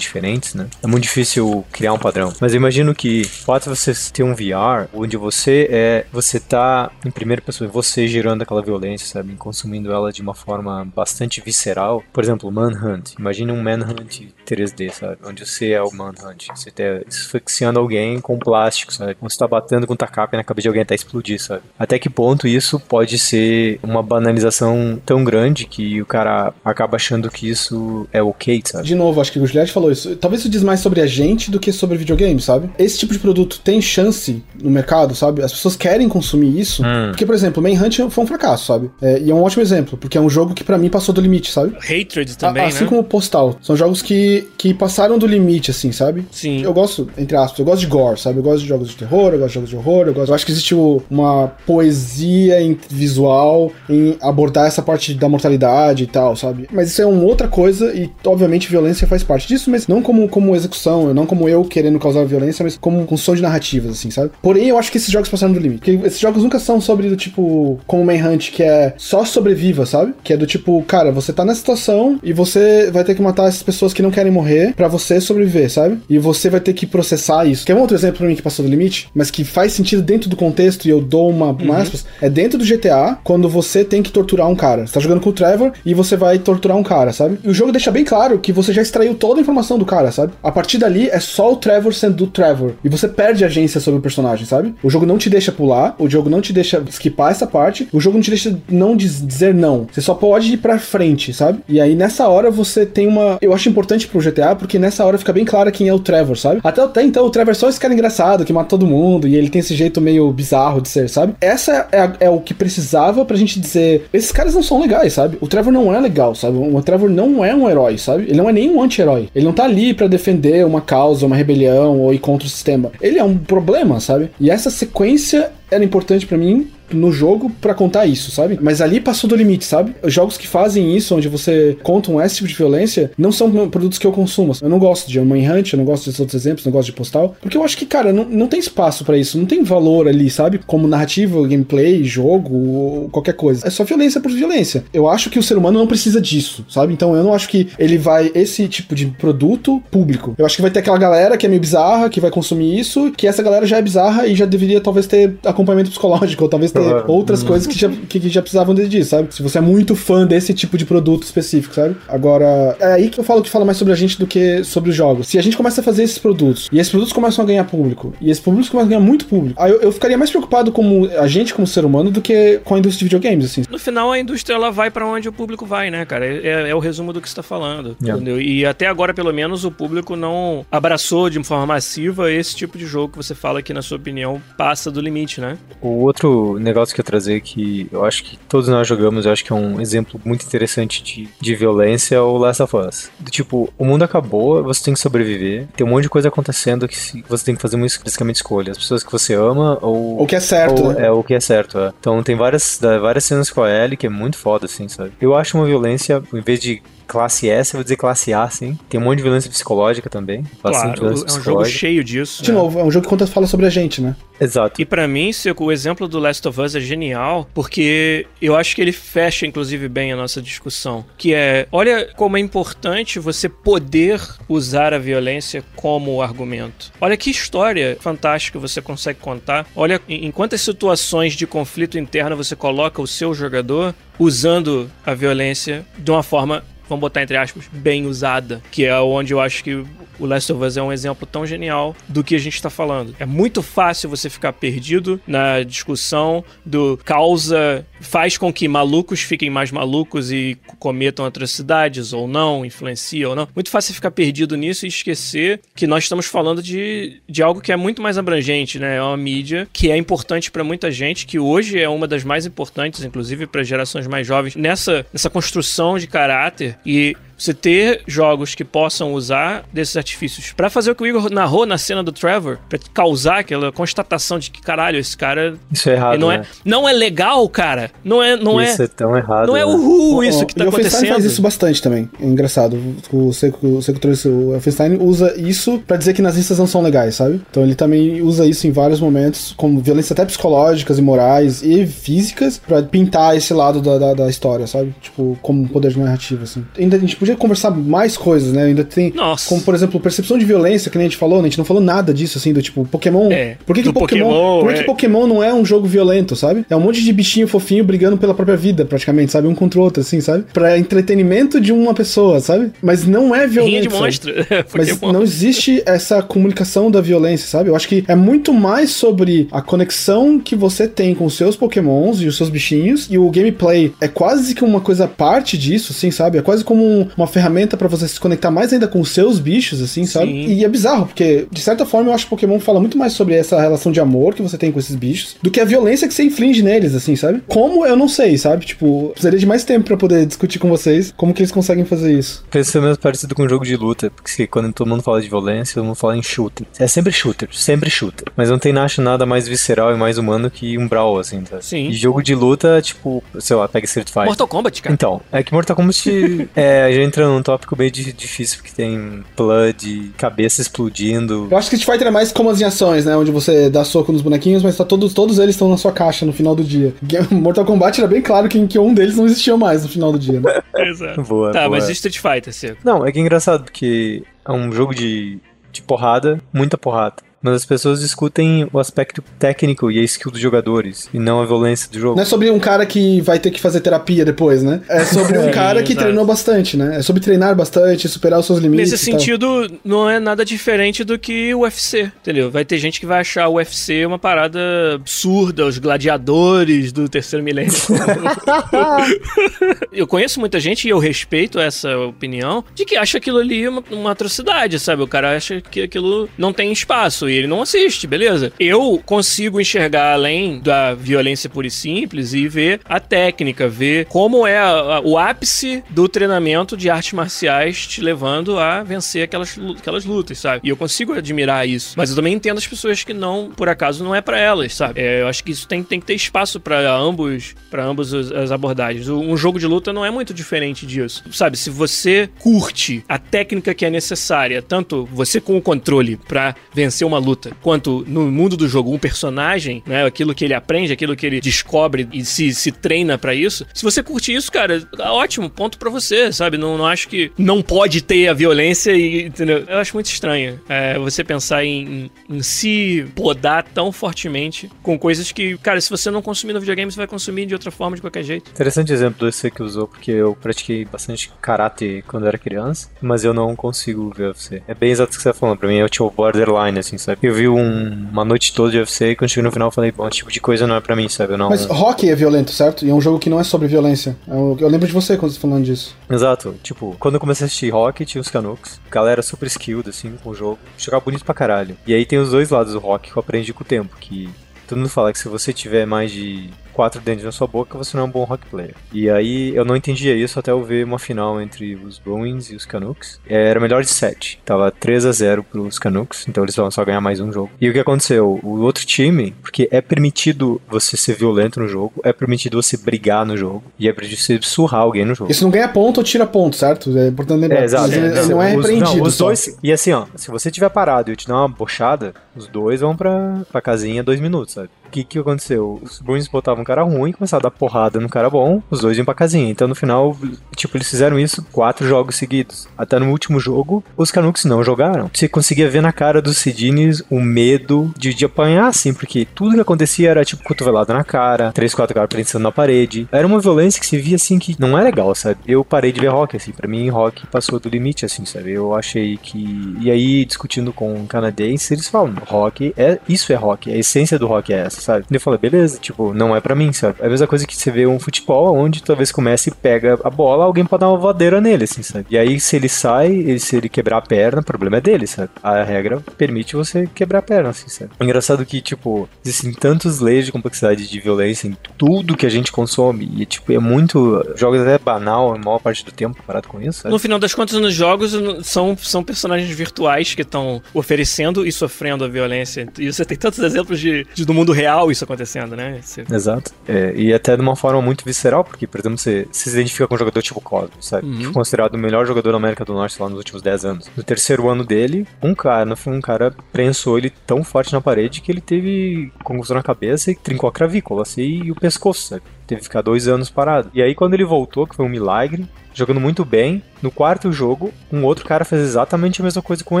diferentes, né? É muito difícil criar um padrão. Mas eu imagino que o fato de você ter um VR onde você é, você tá em primeira pessoa, você gerando aquela violência, sabe, consumindo ela de uma forma bastante visceral. Por exemplo, Manhunt. Imagine um Manhunt 3D, sabe? Onde você é o Manhunt. Você tá asfixiando alguém com plástico, sabe? Você tá batendo com tacape na cabeça de alguém até explodir, sabe? Até que ponto isso pode ser uma banalização tão grande que o cara acaba achando que isso é ok, sabe? De novo, acho que o Juliette falou isso. Talvez isso diz mais sobre a gente do que sobre videogame, sabe? Esse tipo de produto tem chance no mercado, sabe? As pessoas querem consumir isso. Hum. Porque, por exemplo, Manhunt foi um fracasso, sabe? É, e é um ótimo exemplo, porque é um jogo que para mim passou do limite, sabe? Hatred também, a, assim né? como Postal. São jogos que, que passaram do limite, assim, sabe? Sim. Eu gosto, entre aspas, eu gosto de gore, sabe? Eu gosto de jogos de terror, eu gosto de jogos de horror, eu, gosto, eu acho que existe uma poesia visual em abordar essa parte da mortalidade e tal, sabe? Mas isso é uma outra coisa e, obviamente, violência faz parte disso, mas não como, como execução, não como eu querendo causar violência, mas como construção de narrativas, assim, sabe? Porém, eu acho que esses jogos passaram do limite. Porque esses jogos nunca são sobre do tipo, como Manhunt, que é só sobreviva, sabe? Que é do tipo, cara, você tá nessa situação e você vai ter que matar essas pessoas que não querem morrer para você sobreviver, sabe? E você vai ter que processar isso. Que é um outro exemplo pra mim que passou do limite, mas que faz sentido dentro do contexto e eu dou uma, uhum. uma aspas. É dentro do GTA, quando você tem que torturar um cara. Você tá jogando com o Trevor e você vai torturar um cara, sabe? E o jogo deixa bem claro que você já extraiu toda a informação do cara, sabe? A partir dali é só o Trevor sendo o Trevor. E você perde agência sobre o personagem, sabe? O jogo não te deixa pular, o jogo não te deixa skipar essa parte, o jogo não te deixa não dizer não. Você só pode ir pra frente, sabe? E aí nessa hora você tem uma. Eu acho importante pro GTA, porque nessa hora fica bem claro quem é o Trevor, sabe? Até, até então o Trevor é só esse cara engraçado que mata todo mundo e ele tem esse jeito meio bizarro de ser, sabe? Essa é, é o que precisava pra gente dizer: esses caras não são legais, sabe? O Trevor não é legal, sabe? O Trevor não é um herói, sabe? Ele não é nem um anti-herói. Ele não tá ali para defender uma causa, uma rebelião ou ir contra o sistema. Ele é um problema, sabe? E essa sequência era importante para mim no jogo para contar isso, sabe? Mas ali passou do limite, sabe? Os jogos que fazem isso, onde você conta um esse tipo de violência, não são produtos que eu consumo. Eu não gosto de Manhunt, eu não gosto desses outros exemplos, não gosto de Postal, porque eu acho que, cara, não, não tem espaço para isso, não tem valor ali, sabe? Como narrativa, gameplay, jogo, qualquer coisa. É só violência por violência. Eu acho que o ser humano não precisa disso, sabe? Então eu não acho que ele vai, esse tipo de produto público. Eu acho que vai ter aquela galera que é meio bizarra, que vai consumir isso, que essa galera já é bizarra e já deveria talvez ter acompanhamento psicológico, ou talvez ter uhum. outras uhum. coisas que já, que, que já precisavam disso, sabe? Se você é muito fã desse tipo de produto específico, sabe? Agora, é aí que eu falo que fala mais sobre a gente do que sobre os jogos. Se a gente começa a fazer esses produtos, e esses produtos começam a ganhar público, e esses produtos começam a ganhar muito público, aí eu, eu ficaria mais preocupado como a gente, como ser humano, do que com a indústria de videogames, assim. No final, a indústria ela vai para onde o público vai, né, cara? É, é o resumo do que você tá falando. Yeah. Entendeu? E até agora, pelo menos, o público não abraçou de forma massiva esse tipo de jogo que você fala que, na sua opinião, passa do limite, né? O outro negócio que eu trazer que eu acho que todos nós jogamos, eu acho que é um exemplo muito interessante de, de violência, é o Last of Us. Do tipo, o mundo acabou, você tem que sobreviver, tem um monte de coisa acontecendo que você tem que fazer uma basicamente escolha. As pessoas que você ama ou. O que é certo, ou, né? É o que é certo, é. Então tem várias, várias cenas com a Ellie que é muito foda, assim, sabe? Eu acho uma violência, em vez de classe S, eu vou dizer classe A, sim. Tem um monte de violência psicológica também. Claro, violência é um jogo cheio disso. De né? novo, é um jogo que conta fala sobre a gente, né? Exato. E para mim, o exemplo do Last of Us é genial, porque eu acho que ele fecha, inclusive, bem a nossa discussão. Que é, olha como é importante você poder usar a violência como argumento. Olha que história fantástica você consegue contar. Olha em quantas situações de conflito interno você coloca o seu jogador usando a violência de uma forma vamos botar entre aspas, bem usada, que é onde eu acho que o Last of Us é um exemplo tão genial do que a gente está falando. É muito fácil você ficar perdido na discussão do causa faz com que malucos fiquem mais malucos e cometam atrocidades ou não, influencia ou não. Muito fácil ficar perdido nisso e esquecer que nós estamos falando de, de algo que é muito mais abrangente, né? É uma mídia que é importante para muita gente, que hoje é uma das mais importantes, inclusive para gerações mais jovens, nessa, nessa construção de caráter e você ter jogos que possam usar desses artifícios para fazer o que o Igor narrou na cena do Trevor, pra causar aquela constatação de que, caralho, esse cara. Isso é errado. não, né? é, não é legal, cara. Não é. Não isso é, tão errado. Não é né? uhul isso que tá e o acontecendo. faz isso bastante também. É engraçado. O Seco, o Seco trouxe o Wolfenstein usa isso pra dizer que nazistas não são legais, sabe? Então ele também usa isso em vários momentos, como violência até psicológicas e morais e físicas, pra pintar esse lado da, da, da história, sabe? Tipo, como um poder narrativo, assim. Ainda a gente podia conversar mais coisas, né? Ainda tem. Nossa. Como, por exemplo, percepção de violência, que nem a gente falou, né? A gente não falou nada disso, assim, do tipo, Pokémon. É, por que, que Pokémon. Pokémon, por que, é. que Pokémon não é um jogo violento, sabe? É um monte de bichinho fofinho brigando pela própria vida, praticamente, sabe? Um contra o outro, assim, sabe? Pra entretenimento de uma pessoa, sabe? Mas não é violento. Rinha de monstro. Mas não existe essa comunicação da violência, sabe? Eu acho que é muito mais sobre a conexão que você tem com os seus pokémons e os seus bichinhos, e o gameplay é quase que uma coisa parte disso, assim, sabe? É quase como um- uma ferramenta pra você se conectar mais ainda com os seus bichos, assim, sabe? Sim. E é bizarro, porque, de certa forma, eu acho que Pokémon fala muito mais sobre essa relação de amor que você tem com esses bichos, do que a violência que você inflige neles, assim, sabe? Como, eu não sei, sabe? Tipo, precisaria de mais tempo pra poder discutir com vocês como que eles conseguem fazer isso. Pensa mesmo parecido com um jogo de luta, porque quando todo mundo fala de violência, todo mundo fala em shooter. É sempre shooter, sempre shooter. Mas não tem acho nada mais visceral e mais humano que um brawl, assim, sabe? Sim. E jogo de luta, tipo, sei lá, pega Street Fighter. Mortal Kombat, cara. Então, é que Mortal Kombat é, entra num tópico meio di- difícil, porque tem blood, cabeça explodindo. Eu acho que Street Fighter é mais como as em ações, né? Onde você dá soco nos bonequinhos, mas tá todos, todos eles estão na sua caixa no final do dia. Mortal Kombat era bem claro que, que um deles não existia mais no final do dia, né? Exato. Boa, Tá, boa. mas e Street Fighter, Seco? Não, é que é engraçado, porque é um jogo de, de porrada, muita porrada. Mas as pessoas discutem o aspecto técnico e a skill dos jogadores, e não a violência do jogo. Não é sobre um cara que vai ter que fazer terapia depois, né? É sobre um Sim, cara que exato. treinou bastante, né? É sobre treinar bastante, superar os seus limites. Nesse e tal. sentido, não é nada diferente do que o UFC, entendeu? Vai ter gente que vai achar o UFC uma parada absurda, os gladiadores do terceiro milênio. eu conheço muita gente e eu respeito essa opinião de que acha aquilo ali uma, uma atrocidade, sabe? O cara acha que aquilo não tem espaço ele não assiste, beleza? Eu consigo enxergar além da violência pura e simples e ver a técnica, ver como é a- a- o ápice do treinamento de artes marciais te levando a vencer aquelas, aquelas lutas, sabe? E eu consigo admirar isso. Mas eu também entendo as pessoas que não, por acaso, não é pra elas, sabe? É, eu acho que isso tem, tem que ter espaço pra ambos, para ambos os- as abordagens. Um jogo de luta não é muito diferente disso. Sabe, se você curte a técnica que é necessária, tanto você com o controle pra vencer uma luta, quanto no mundo do jogo um personagem, né, aquilo que ele aprende, aquilo que ele descobre e se, se treina pra isso. Se você curte isso, cara, ótimo, ponto pra você, sabe? Não, não acho que não pode ter a violência e, entendeu? Eu acho muito estranho é, você pensar em, em, se podar tão fortemente com coisas que, cara, se você não consumir no videogame, você vai consumir de outra forma, de qualquer jeito. Interessante exemplo UFC que usou, porque eu pratiquei bastante karate quando era criança, mas eu não consigo ver UFC. É bem exato o que você tá falando, pra mim é o tipo borderline, assim, sabe? Eu vi um- uma noite toda de UFC e quando cheguei no final eu falei, bom, esse tipo de coisa não é pra mim, sabe? Eu não... Mas hockey é violento, certo? E é um jogo que não é sobre violência. Eu, eu lembro de você quando você falando disso. Exato, tipo, quando eu comecei a assistir Rock, tinha os Canucks, galera super skilled, assim, com o jogo, jogava bonito pra caralho. E aí tem os dois lados do Rock que eu aprendi com o tempo, que todo mundo fala que se você tiver mais de quatro dentes na sua boca, você não é um bom rock player. E aí eu não entendia isso até eu ver uma final entre os Bruins e os Canucks. É, Era melhor de 7. Tava 3 a 0 pros Canucks, então eles vão só ganhar mais um jogo. E o que aconteceu? O outro time, porque é permitido você ser violento no jogo, é permitido você brigar no jogo, e é permitido você surrar alguém no jogo. Isso não ganha ponto ou tira ponto, certo? É importante lembrar. É, exato. Ele, ele não é Os- repreendido. os só. dois. E assim, ó, se você tiver parado e eu te dar uma bochada, os dois vão pra, pra casinha dois minutos, sabe? O que que aconteceu? Os Bruins botavam um cara ruim, começaram a dar porrada no cara bom, os dois iam pra casinha. Então no final, tipo, eles fizeram isso quatro jogos seguidos. Até no último jogo, os Canucks não jogaram. Você conseguia ver na cara dos Sidines o medo de, de apanhar, assim, porque tudo que acontecia era tipo cotovelada na cara, três, quatro caras prensando na parede. Era uma violência que se via assim que não é legal, sabe? Eu parei de ver rock, assim, pra mim rock passou do limite, assim, sabe? Eu achei que. E aí, discutindo com um canadense, eles falam: rock é. Isso é rock, a essência do rock é essa, sabe? E eu falei, beleza, tipo, não é pra mim, sabe? É a mesma coisa que você vê um futebol onde talvez comece e pega a bola, alguém pode dar uma voadeira nele, assim, sabe? E aí, se ele sai, se ele quebrar a perna, o problema é dele, sabe? A regra permite você quebrar a perna, assim, sabe? Engraçado que, tipo, existem tantos leis de complexidade de violência em tudo que a gente consome, e, tipo, é muito. Jogos até banal a maior parte do tempo parado com isso, sabe? No final das contas, nos jogos são, são personagens virtuais que estão oferecendo e sofrendo a violência. E você tem tantos exemplos de, de do mundo real isso acontecendo, né? Você... Exato. É, e até de uma forma muito visceral, porque, por exemplo, você, você se identifica com um jogador tipo Cosmo, sabe? Uhum. Que foi considerado o melhor jogador da América do Norte lá nos últimos 10 anos. No terceiro ano dele, um cara, um cara prensou ele tão forte na parede que ele teve concussão na cabeça e trincou a clavícula, assim, e o pescoço, sabe? Teve que ficar dois anos parado. E aí, quando ele voltou, que foi um milagre, jogando muito bem. No quarto jogo, um outro cara fez exatamente a mesma coisa com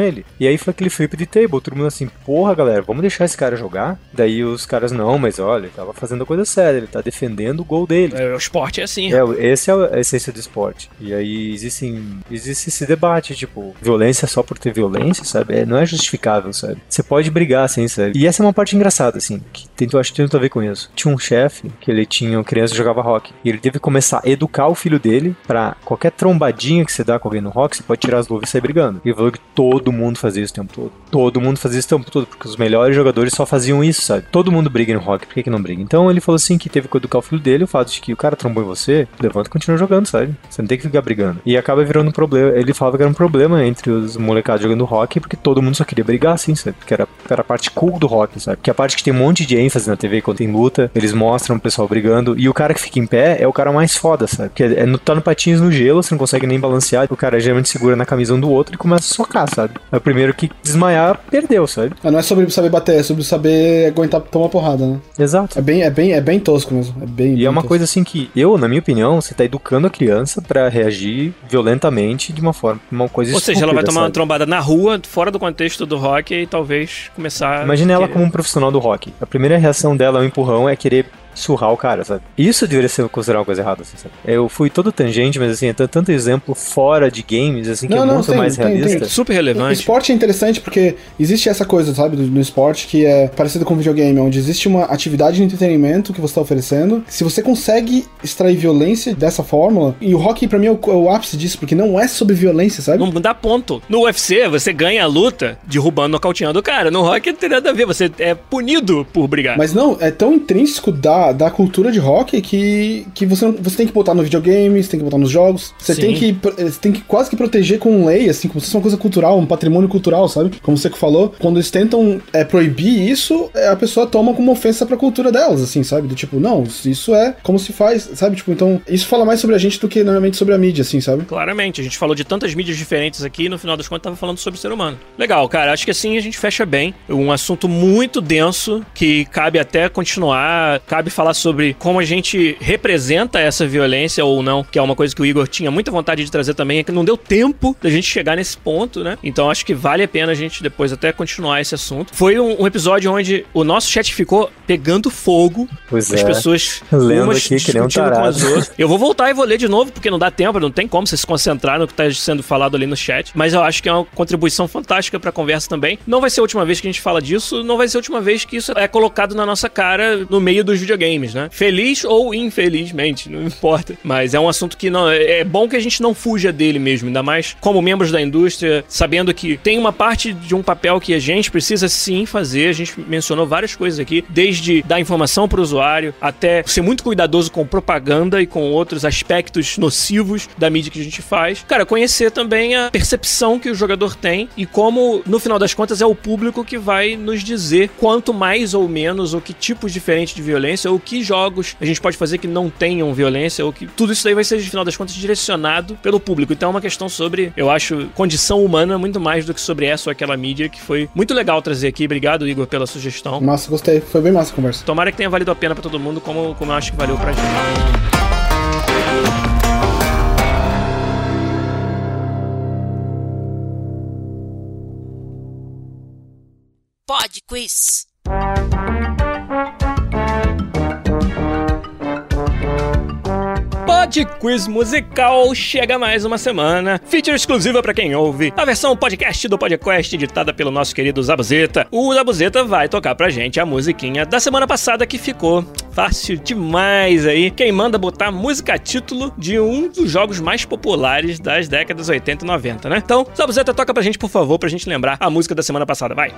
ele. E aí foi aquele flip de table. Todo mundo assim, porra, galera, vamos deixar esse cara jogar? Daí os caras, não, mas olha, ele tava fazendo a coisa séria, ele tá defendendo o gol dele. É, o esporte é assim. É, esse é a essência do esporte. E aí existe, existe esse debate, tipo, violência só por ter violência, sabe? É, não é justificável, sabe? Você pode brigar, assim, sabe? E essa é uma parte engraçada, assim, que tem, eu acho que tem muito a ver com isso. Tinha um chefe que ele tinha uma criança que jogava rock. E ele teve que começar a educar o filho dele pra qualquer trombadinha que você dá com alguém no rock, você pode tirar as luvas e sair brigando. E falou que todo mundo fazia isso o tempo todo. Todo mundo fazia isso o tempo todo, porque os melhores jogadores só faziam isso, sabe? Todo mundo briga no rock, por que, que não briga? Então ele falou assim que teve que educar o filho dele, o fato de que o cara trombou em você, levanta e continua jogando, sabe? Você não tem que ficar brigando. E acaba virando um problema. Ele falava que era um problema entre os molecados jogando rock, porque todo mundo só queria brigar assim, sabe? Porque era, era a parte cool do rock, sabe? Que é a parte que tem um monte de ênfase na TV quando tem luta, eles mostram o pessoal brigando, e o cara que fica em pé é o cara mais foda, sabe? Porque é, no, tá no patins no gelo, você não consegue nem balancear, o cara geralmente segura na camisa um do outro e começa a socar, sabe? É o primeiro que desmaiar, perdeu, sabe? Ah, não é sobre saber bater, é sobre saber aguentar tomar porrada, né? Exato. É bem, é bem, é bem tosco mesmo. É bem, E bem é uma tosco. coisa assim que eu, na minha opinião, você tá educando a criança pra reagir violentamente de uma forma, uma coisa Ou seja, ela vai tomar uma sabe? trombada na rua, fora do contexto do rock, e talvez começar. Imagina ela como um profissional do rock. A primeira reação dela ao empurrão é querer surrar o cara, sabe? Isso deveria ser considerado uma coisa errada, assim, sabe? Eu fui todo tangente, mas assim, tem tanto exemplo fora de games, assim, que Não, é não, muito tem, mais tem, tem. realista. Super O relevante. esporte é interessante porque existe essa coisa, sabe, do- no esporte que é parecido com videogame, onde existe uma atividade de entretenimento que você está oferecendo. Se você consegue extrair violência dessa fórmula, e o hockey pra mim é o, é o ápice disso, porque não é sobre violência, sabe? Não dá ponto. No UFC, você ganha a luta derrubando, nocauteando o cara. No rock não tem nada a ver. Você é punido por brigar. Mas não, é tão intrínseco da, da cultura de hockey que, que você, você tem que botar no videogame, você tem que botar nos jogos. Você Sim. tem que, pro- você tem que quase que proteger com lei, assim, como se fosse uma coisa cultural, um patrimônio cultural, sabe? Como você que falou, quando eles tentam é, proibir isso, é, a pessoa toma como ofensa pra cultura delas, assim, sabe? Do tipo, não, isso é como se faz, sabe? Tipo, então, isso fala mais sobre a gente do que normalmente sobre a mídia, assim, sabe? Claramente, a gente falou de tantas mídias diferentes aqui e no final das contas tava falando sobre o ser humano. Legal, cara, acho que assim a gente fecha bem. Um assunto muito denso que cabe até continuar, cabe falar sobre como a gente representa essa violência ou não, que é uma coisa que o Igor tinha muita vontade de trazer também, é que não deu tempo da gente chegar nesse ponto, né? Então acho que vale a pena a gente depois até continuar esse assunto. Foi um, um episódio onde o nosso chat ficou pegando fogo, Pois as é. pessoas Lendo umas aqui que nem um com as outras. Eu vou voltar e vou ler de novo, porque não dá tempo, não tem como você se concentrar no que tá sendo falado ali no chat. Mas eu acho que é uma contribuição fantástica pra conversa também. Não vai ser a última vez que a gente fala disso, não vai ser a última vez que isso é colocado na nossa cara no meio dos videogames, né? Feliz ou infelizmente, não importa. Mas é um assunto que não. É é bom que a gente não fuja dele mesmo, ainda mais como membros da indústria, sabendo que tem uma parte de um papel que a gente precisa sim fazer. A gente mencionou várias coisas aqui, desde dar informação para o usuário até ser muito cuidadoso com propaganda e com outros aspectos nocivos da mídia que a gente faz. Cara, conhecer também a percepção que o jogador tem e como, no final das contas, é o público que vai nos dizer quanto mais ou menos, ou que tipos diferentes de violência, ou que jogos a gente pode fazer que não tenham violência, ou que tudo isso daí vai ser, no final das contas, direcionado pelo público. Então é uma questão sobre, eu acho, condição humana muito mais do que sobre essa ou aquela mídia, que foi muito legal trazer aqui. Obrigado, Igor, pela sugestão. Massa, gostei. Foi bem massa a conversa. Tomara que tenha valido a pena pra todo mundo, como, como eu acho que valeu pra gente. Pod Quiz. Pod Quiz Musical chega mais uma semana. Feature exclusiva para quem ouve. A versão podcast do podcast editada pelo nosso querido Zabuzeta. O Zabuzeta vai tocar pra gente a musiquinha da semana passada que ficou fácil demais aí. Quem manda botar música título de um dos jogos mais populares das décadas 80 e 90, né? Então, Zabuzeta, toca pra gente, por favor, pra gente lembrar a música da semana passada. Vai.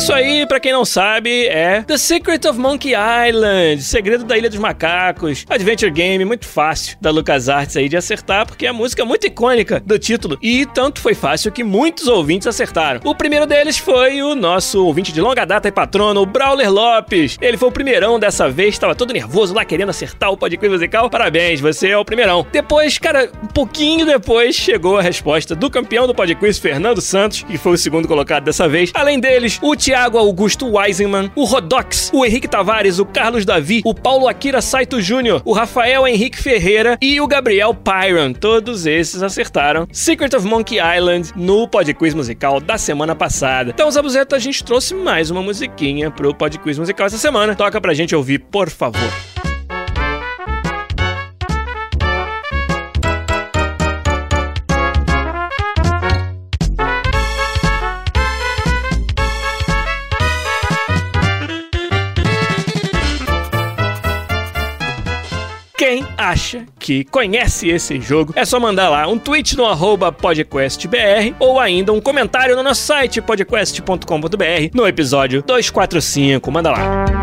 Isso aí, pra quem não sabe, é The Secret of Monkey Island, Segredo da Ilha dos Macacos, adventure game muito fácil da LucasArts aí de acertar, porque a música é muito icônica do título e tanto foi fácil que muitos ouvintes acertaram. O primeiro deles foi o nosso ouvinte de longa data e patrono, o Brawler Lopes. Ele foi o primeirão dessa vez, estava todo nervoso lá querendo acertar o podcast musical. Parabéns, você é o primeirão. Depois, cara, um pouquinho depois chegou a resposta do campeão do podcast, Fernando Santos, que foi o segundo colocado dessa vez. Além deles, o Thiago Augusto Weisenman, o Rodox, o Henrique Tavares, o Carlos Davi, o Paulo Akira Saito Jr., o Rafael Henrique Ferreira e o Gabriel Pyron. Todos esses acertaram Secret of Monkey Island no Podquiz musical da semana passada. Então, Zabuzeta, a gente trouxe mais uma musiquinha pro Podquiz musical essa semana. Toca pra gente ouvir, por favor. Quem acha que conhece esse jogo, é só mandar lá um tweet no arroba podcastbr ou ainda um comentário no nosso site podcast.com.br no episódio 245. Manda lá.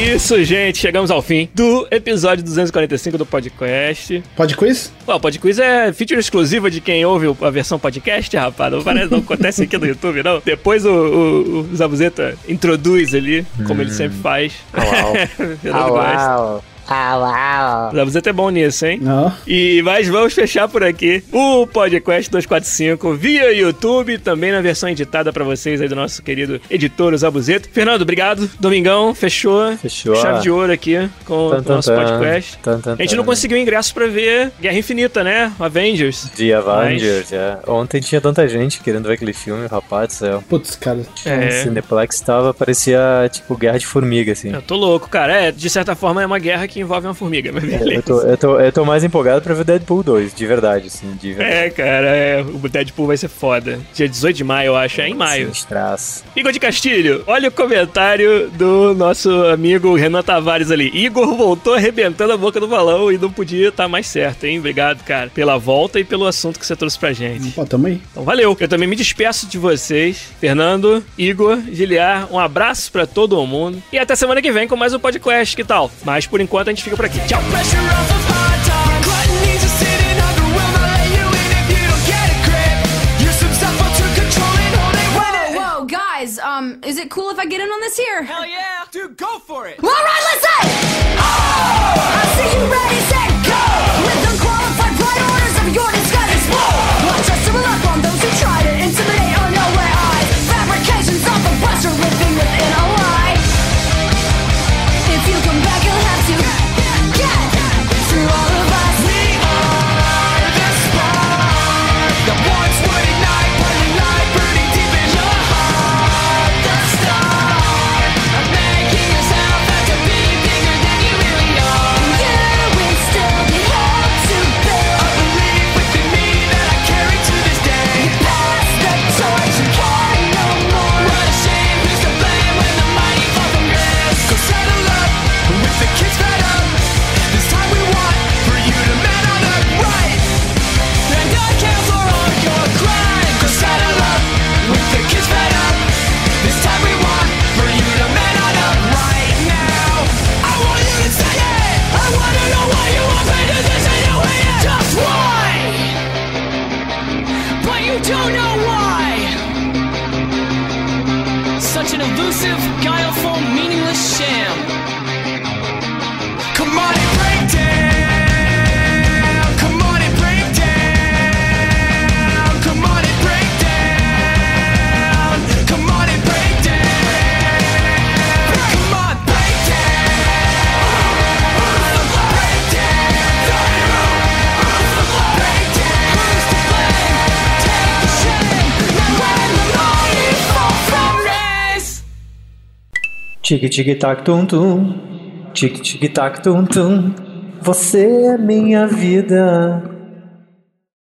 Isso, gente. Chegamos ao fim do episódio 245 do podcast. Pode quiz? Ué, o Podquiz é feature exclusiva de quem ouve a versão podcast, rapaz. Não parece, não acontece aqui no YouTube, não. Depois o, o, o Zabuzeta introduz ali, como ele sempre faz. Au, Fernando gosta. Au, au. Zabuzeta é bom nisso, hein? Não. E mas vamos fechar por aqui o podcast 245 via YouTube, também na versão editada pra vocês aí do nosso querido editor o Zabuzeta. Fernando, obrigado. Domingão, fechou. Fechou. Chave de ouro aqui com Tan, o nosso tan. podcast. Tan, A gente não conseguiu ingresso pra ver Guerra Infinita, né? Avengers. The Avengers, é. Ontem tinha tanta gente querendo ver aquele filme, rapaz do céu. Putz, cara. O É, Cineplex tava, parecia tipo guerra de formiga, assim. eu tô louco, cara. É, de certa forma é uma guerra que envolve uma formiga, mas É, beleza. Eu tô, eu, tô, eu tô mais empolgado pra ver Deadpool 2, de verdade, assim, de verdade. É, cara, é, o Deadpool vai ser foda. Dia 18 de maio, eu acho, é em maio. Igor de Castilho, olha o comentário do nosso amigo Renan Tavares ali. Igor voltou arrebentando a boca do balão e não podia estar mais certo, hein? Obrigado, cara, pela volta e pelo assunto que você trouxe pra gente. Pô, tamo aí. Então, valeu. Eu também me despeço de vocês. Fernando, Igor, Giliar, um abraço pra todo mundo. E até semana que vem com mais um podcast, que tal? Mas por enquanto a gente fica por aqui. Tchau! Um, is it cool if I get in on this here? Hell yeah! Dude, go for it! All right, let's! Oh! I see you Tic tic tac tum tum. Tic tic tac tum tum. Você é minha vida.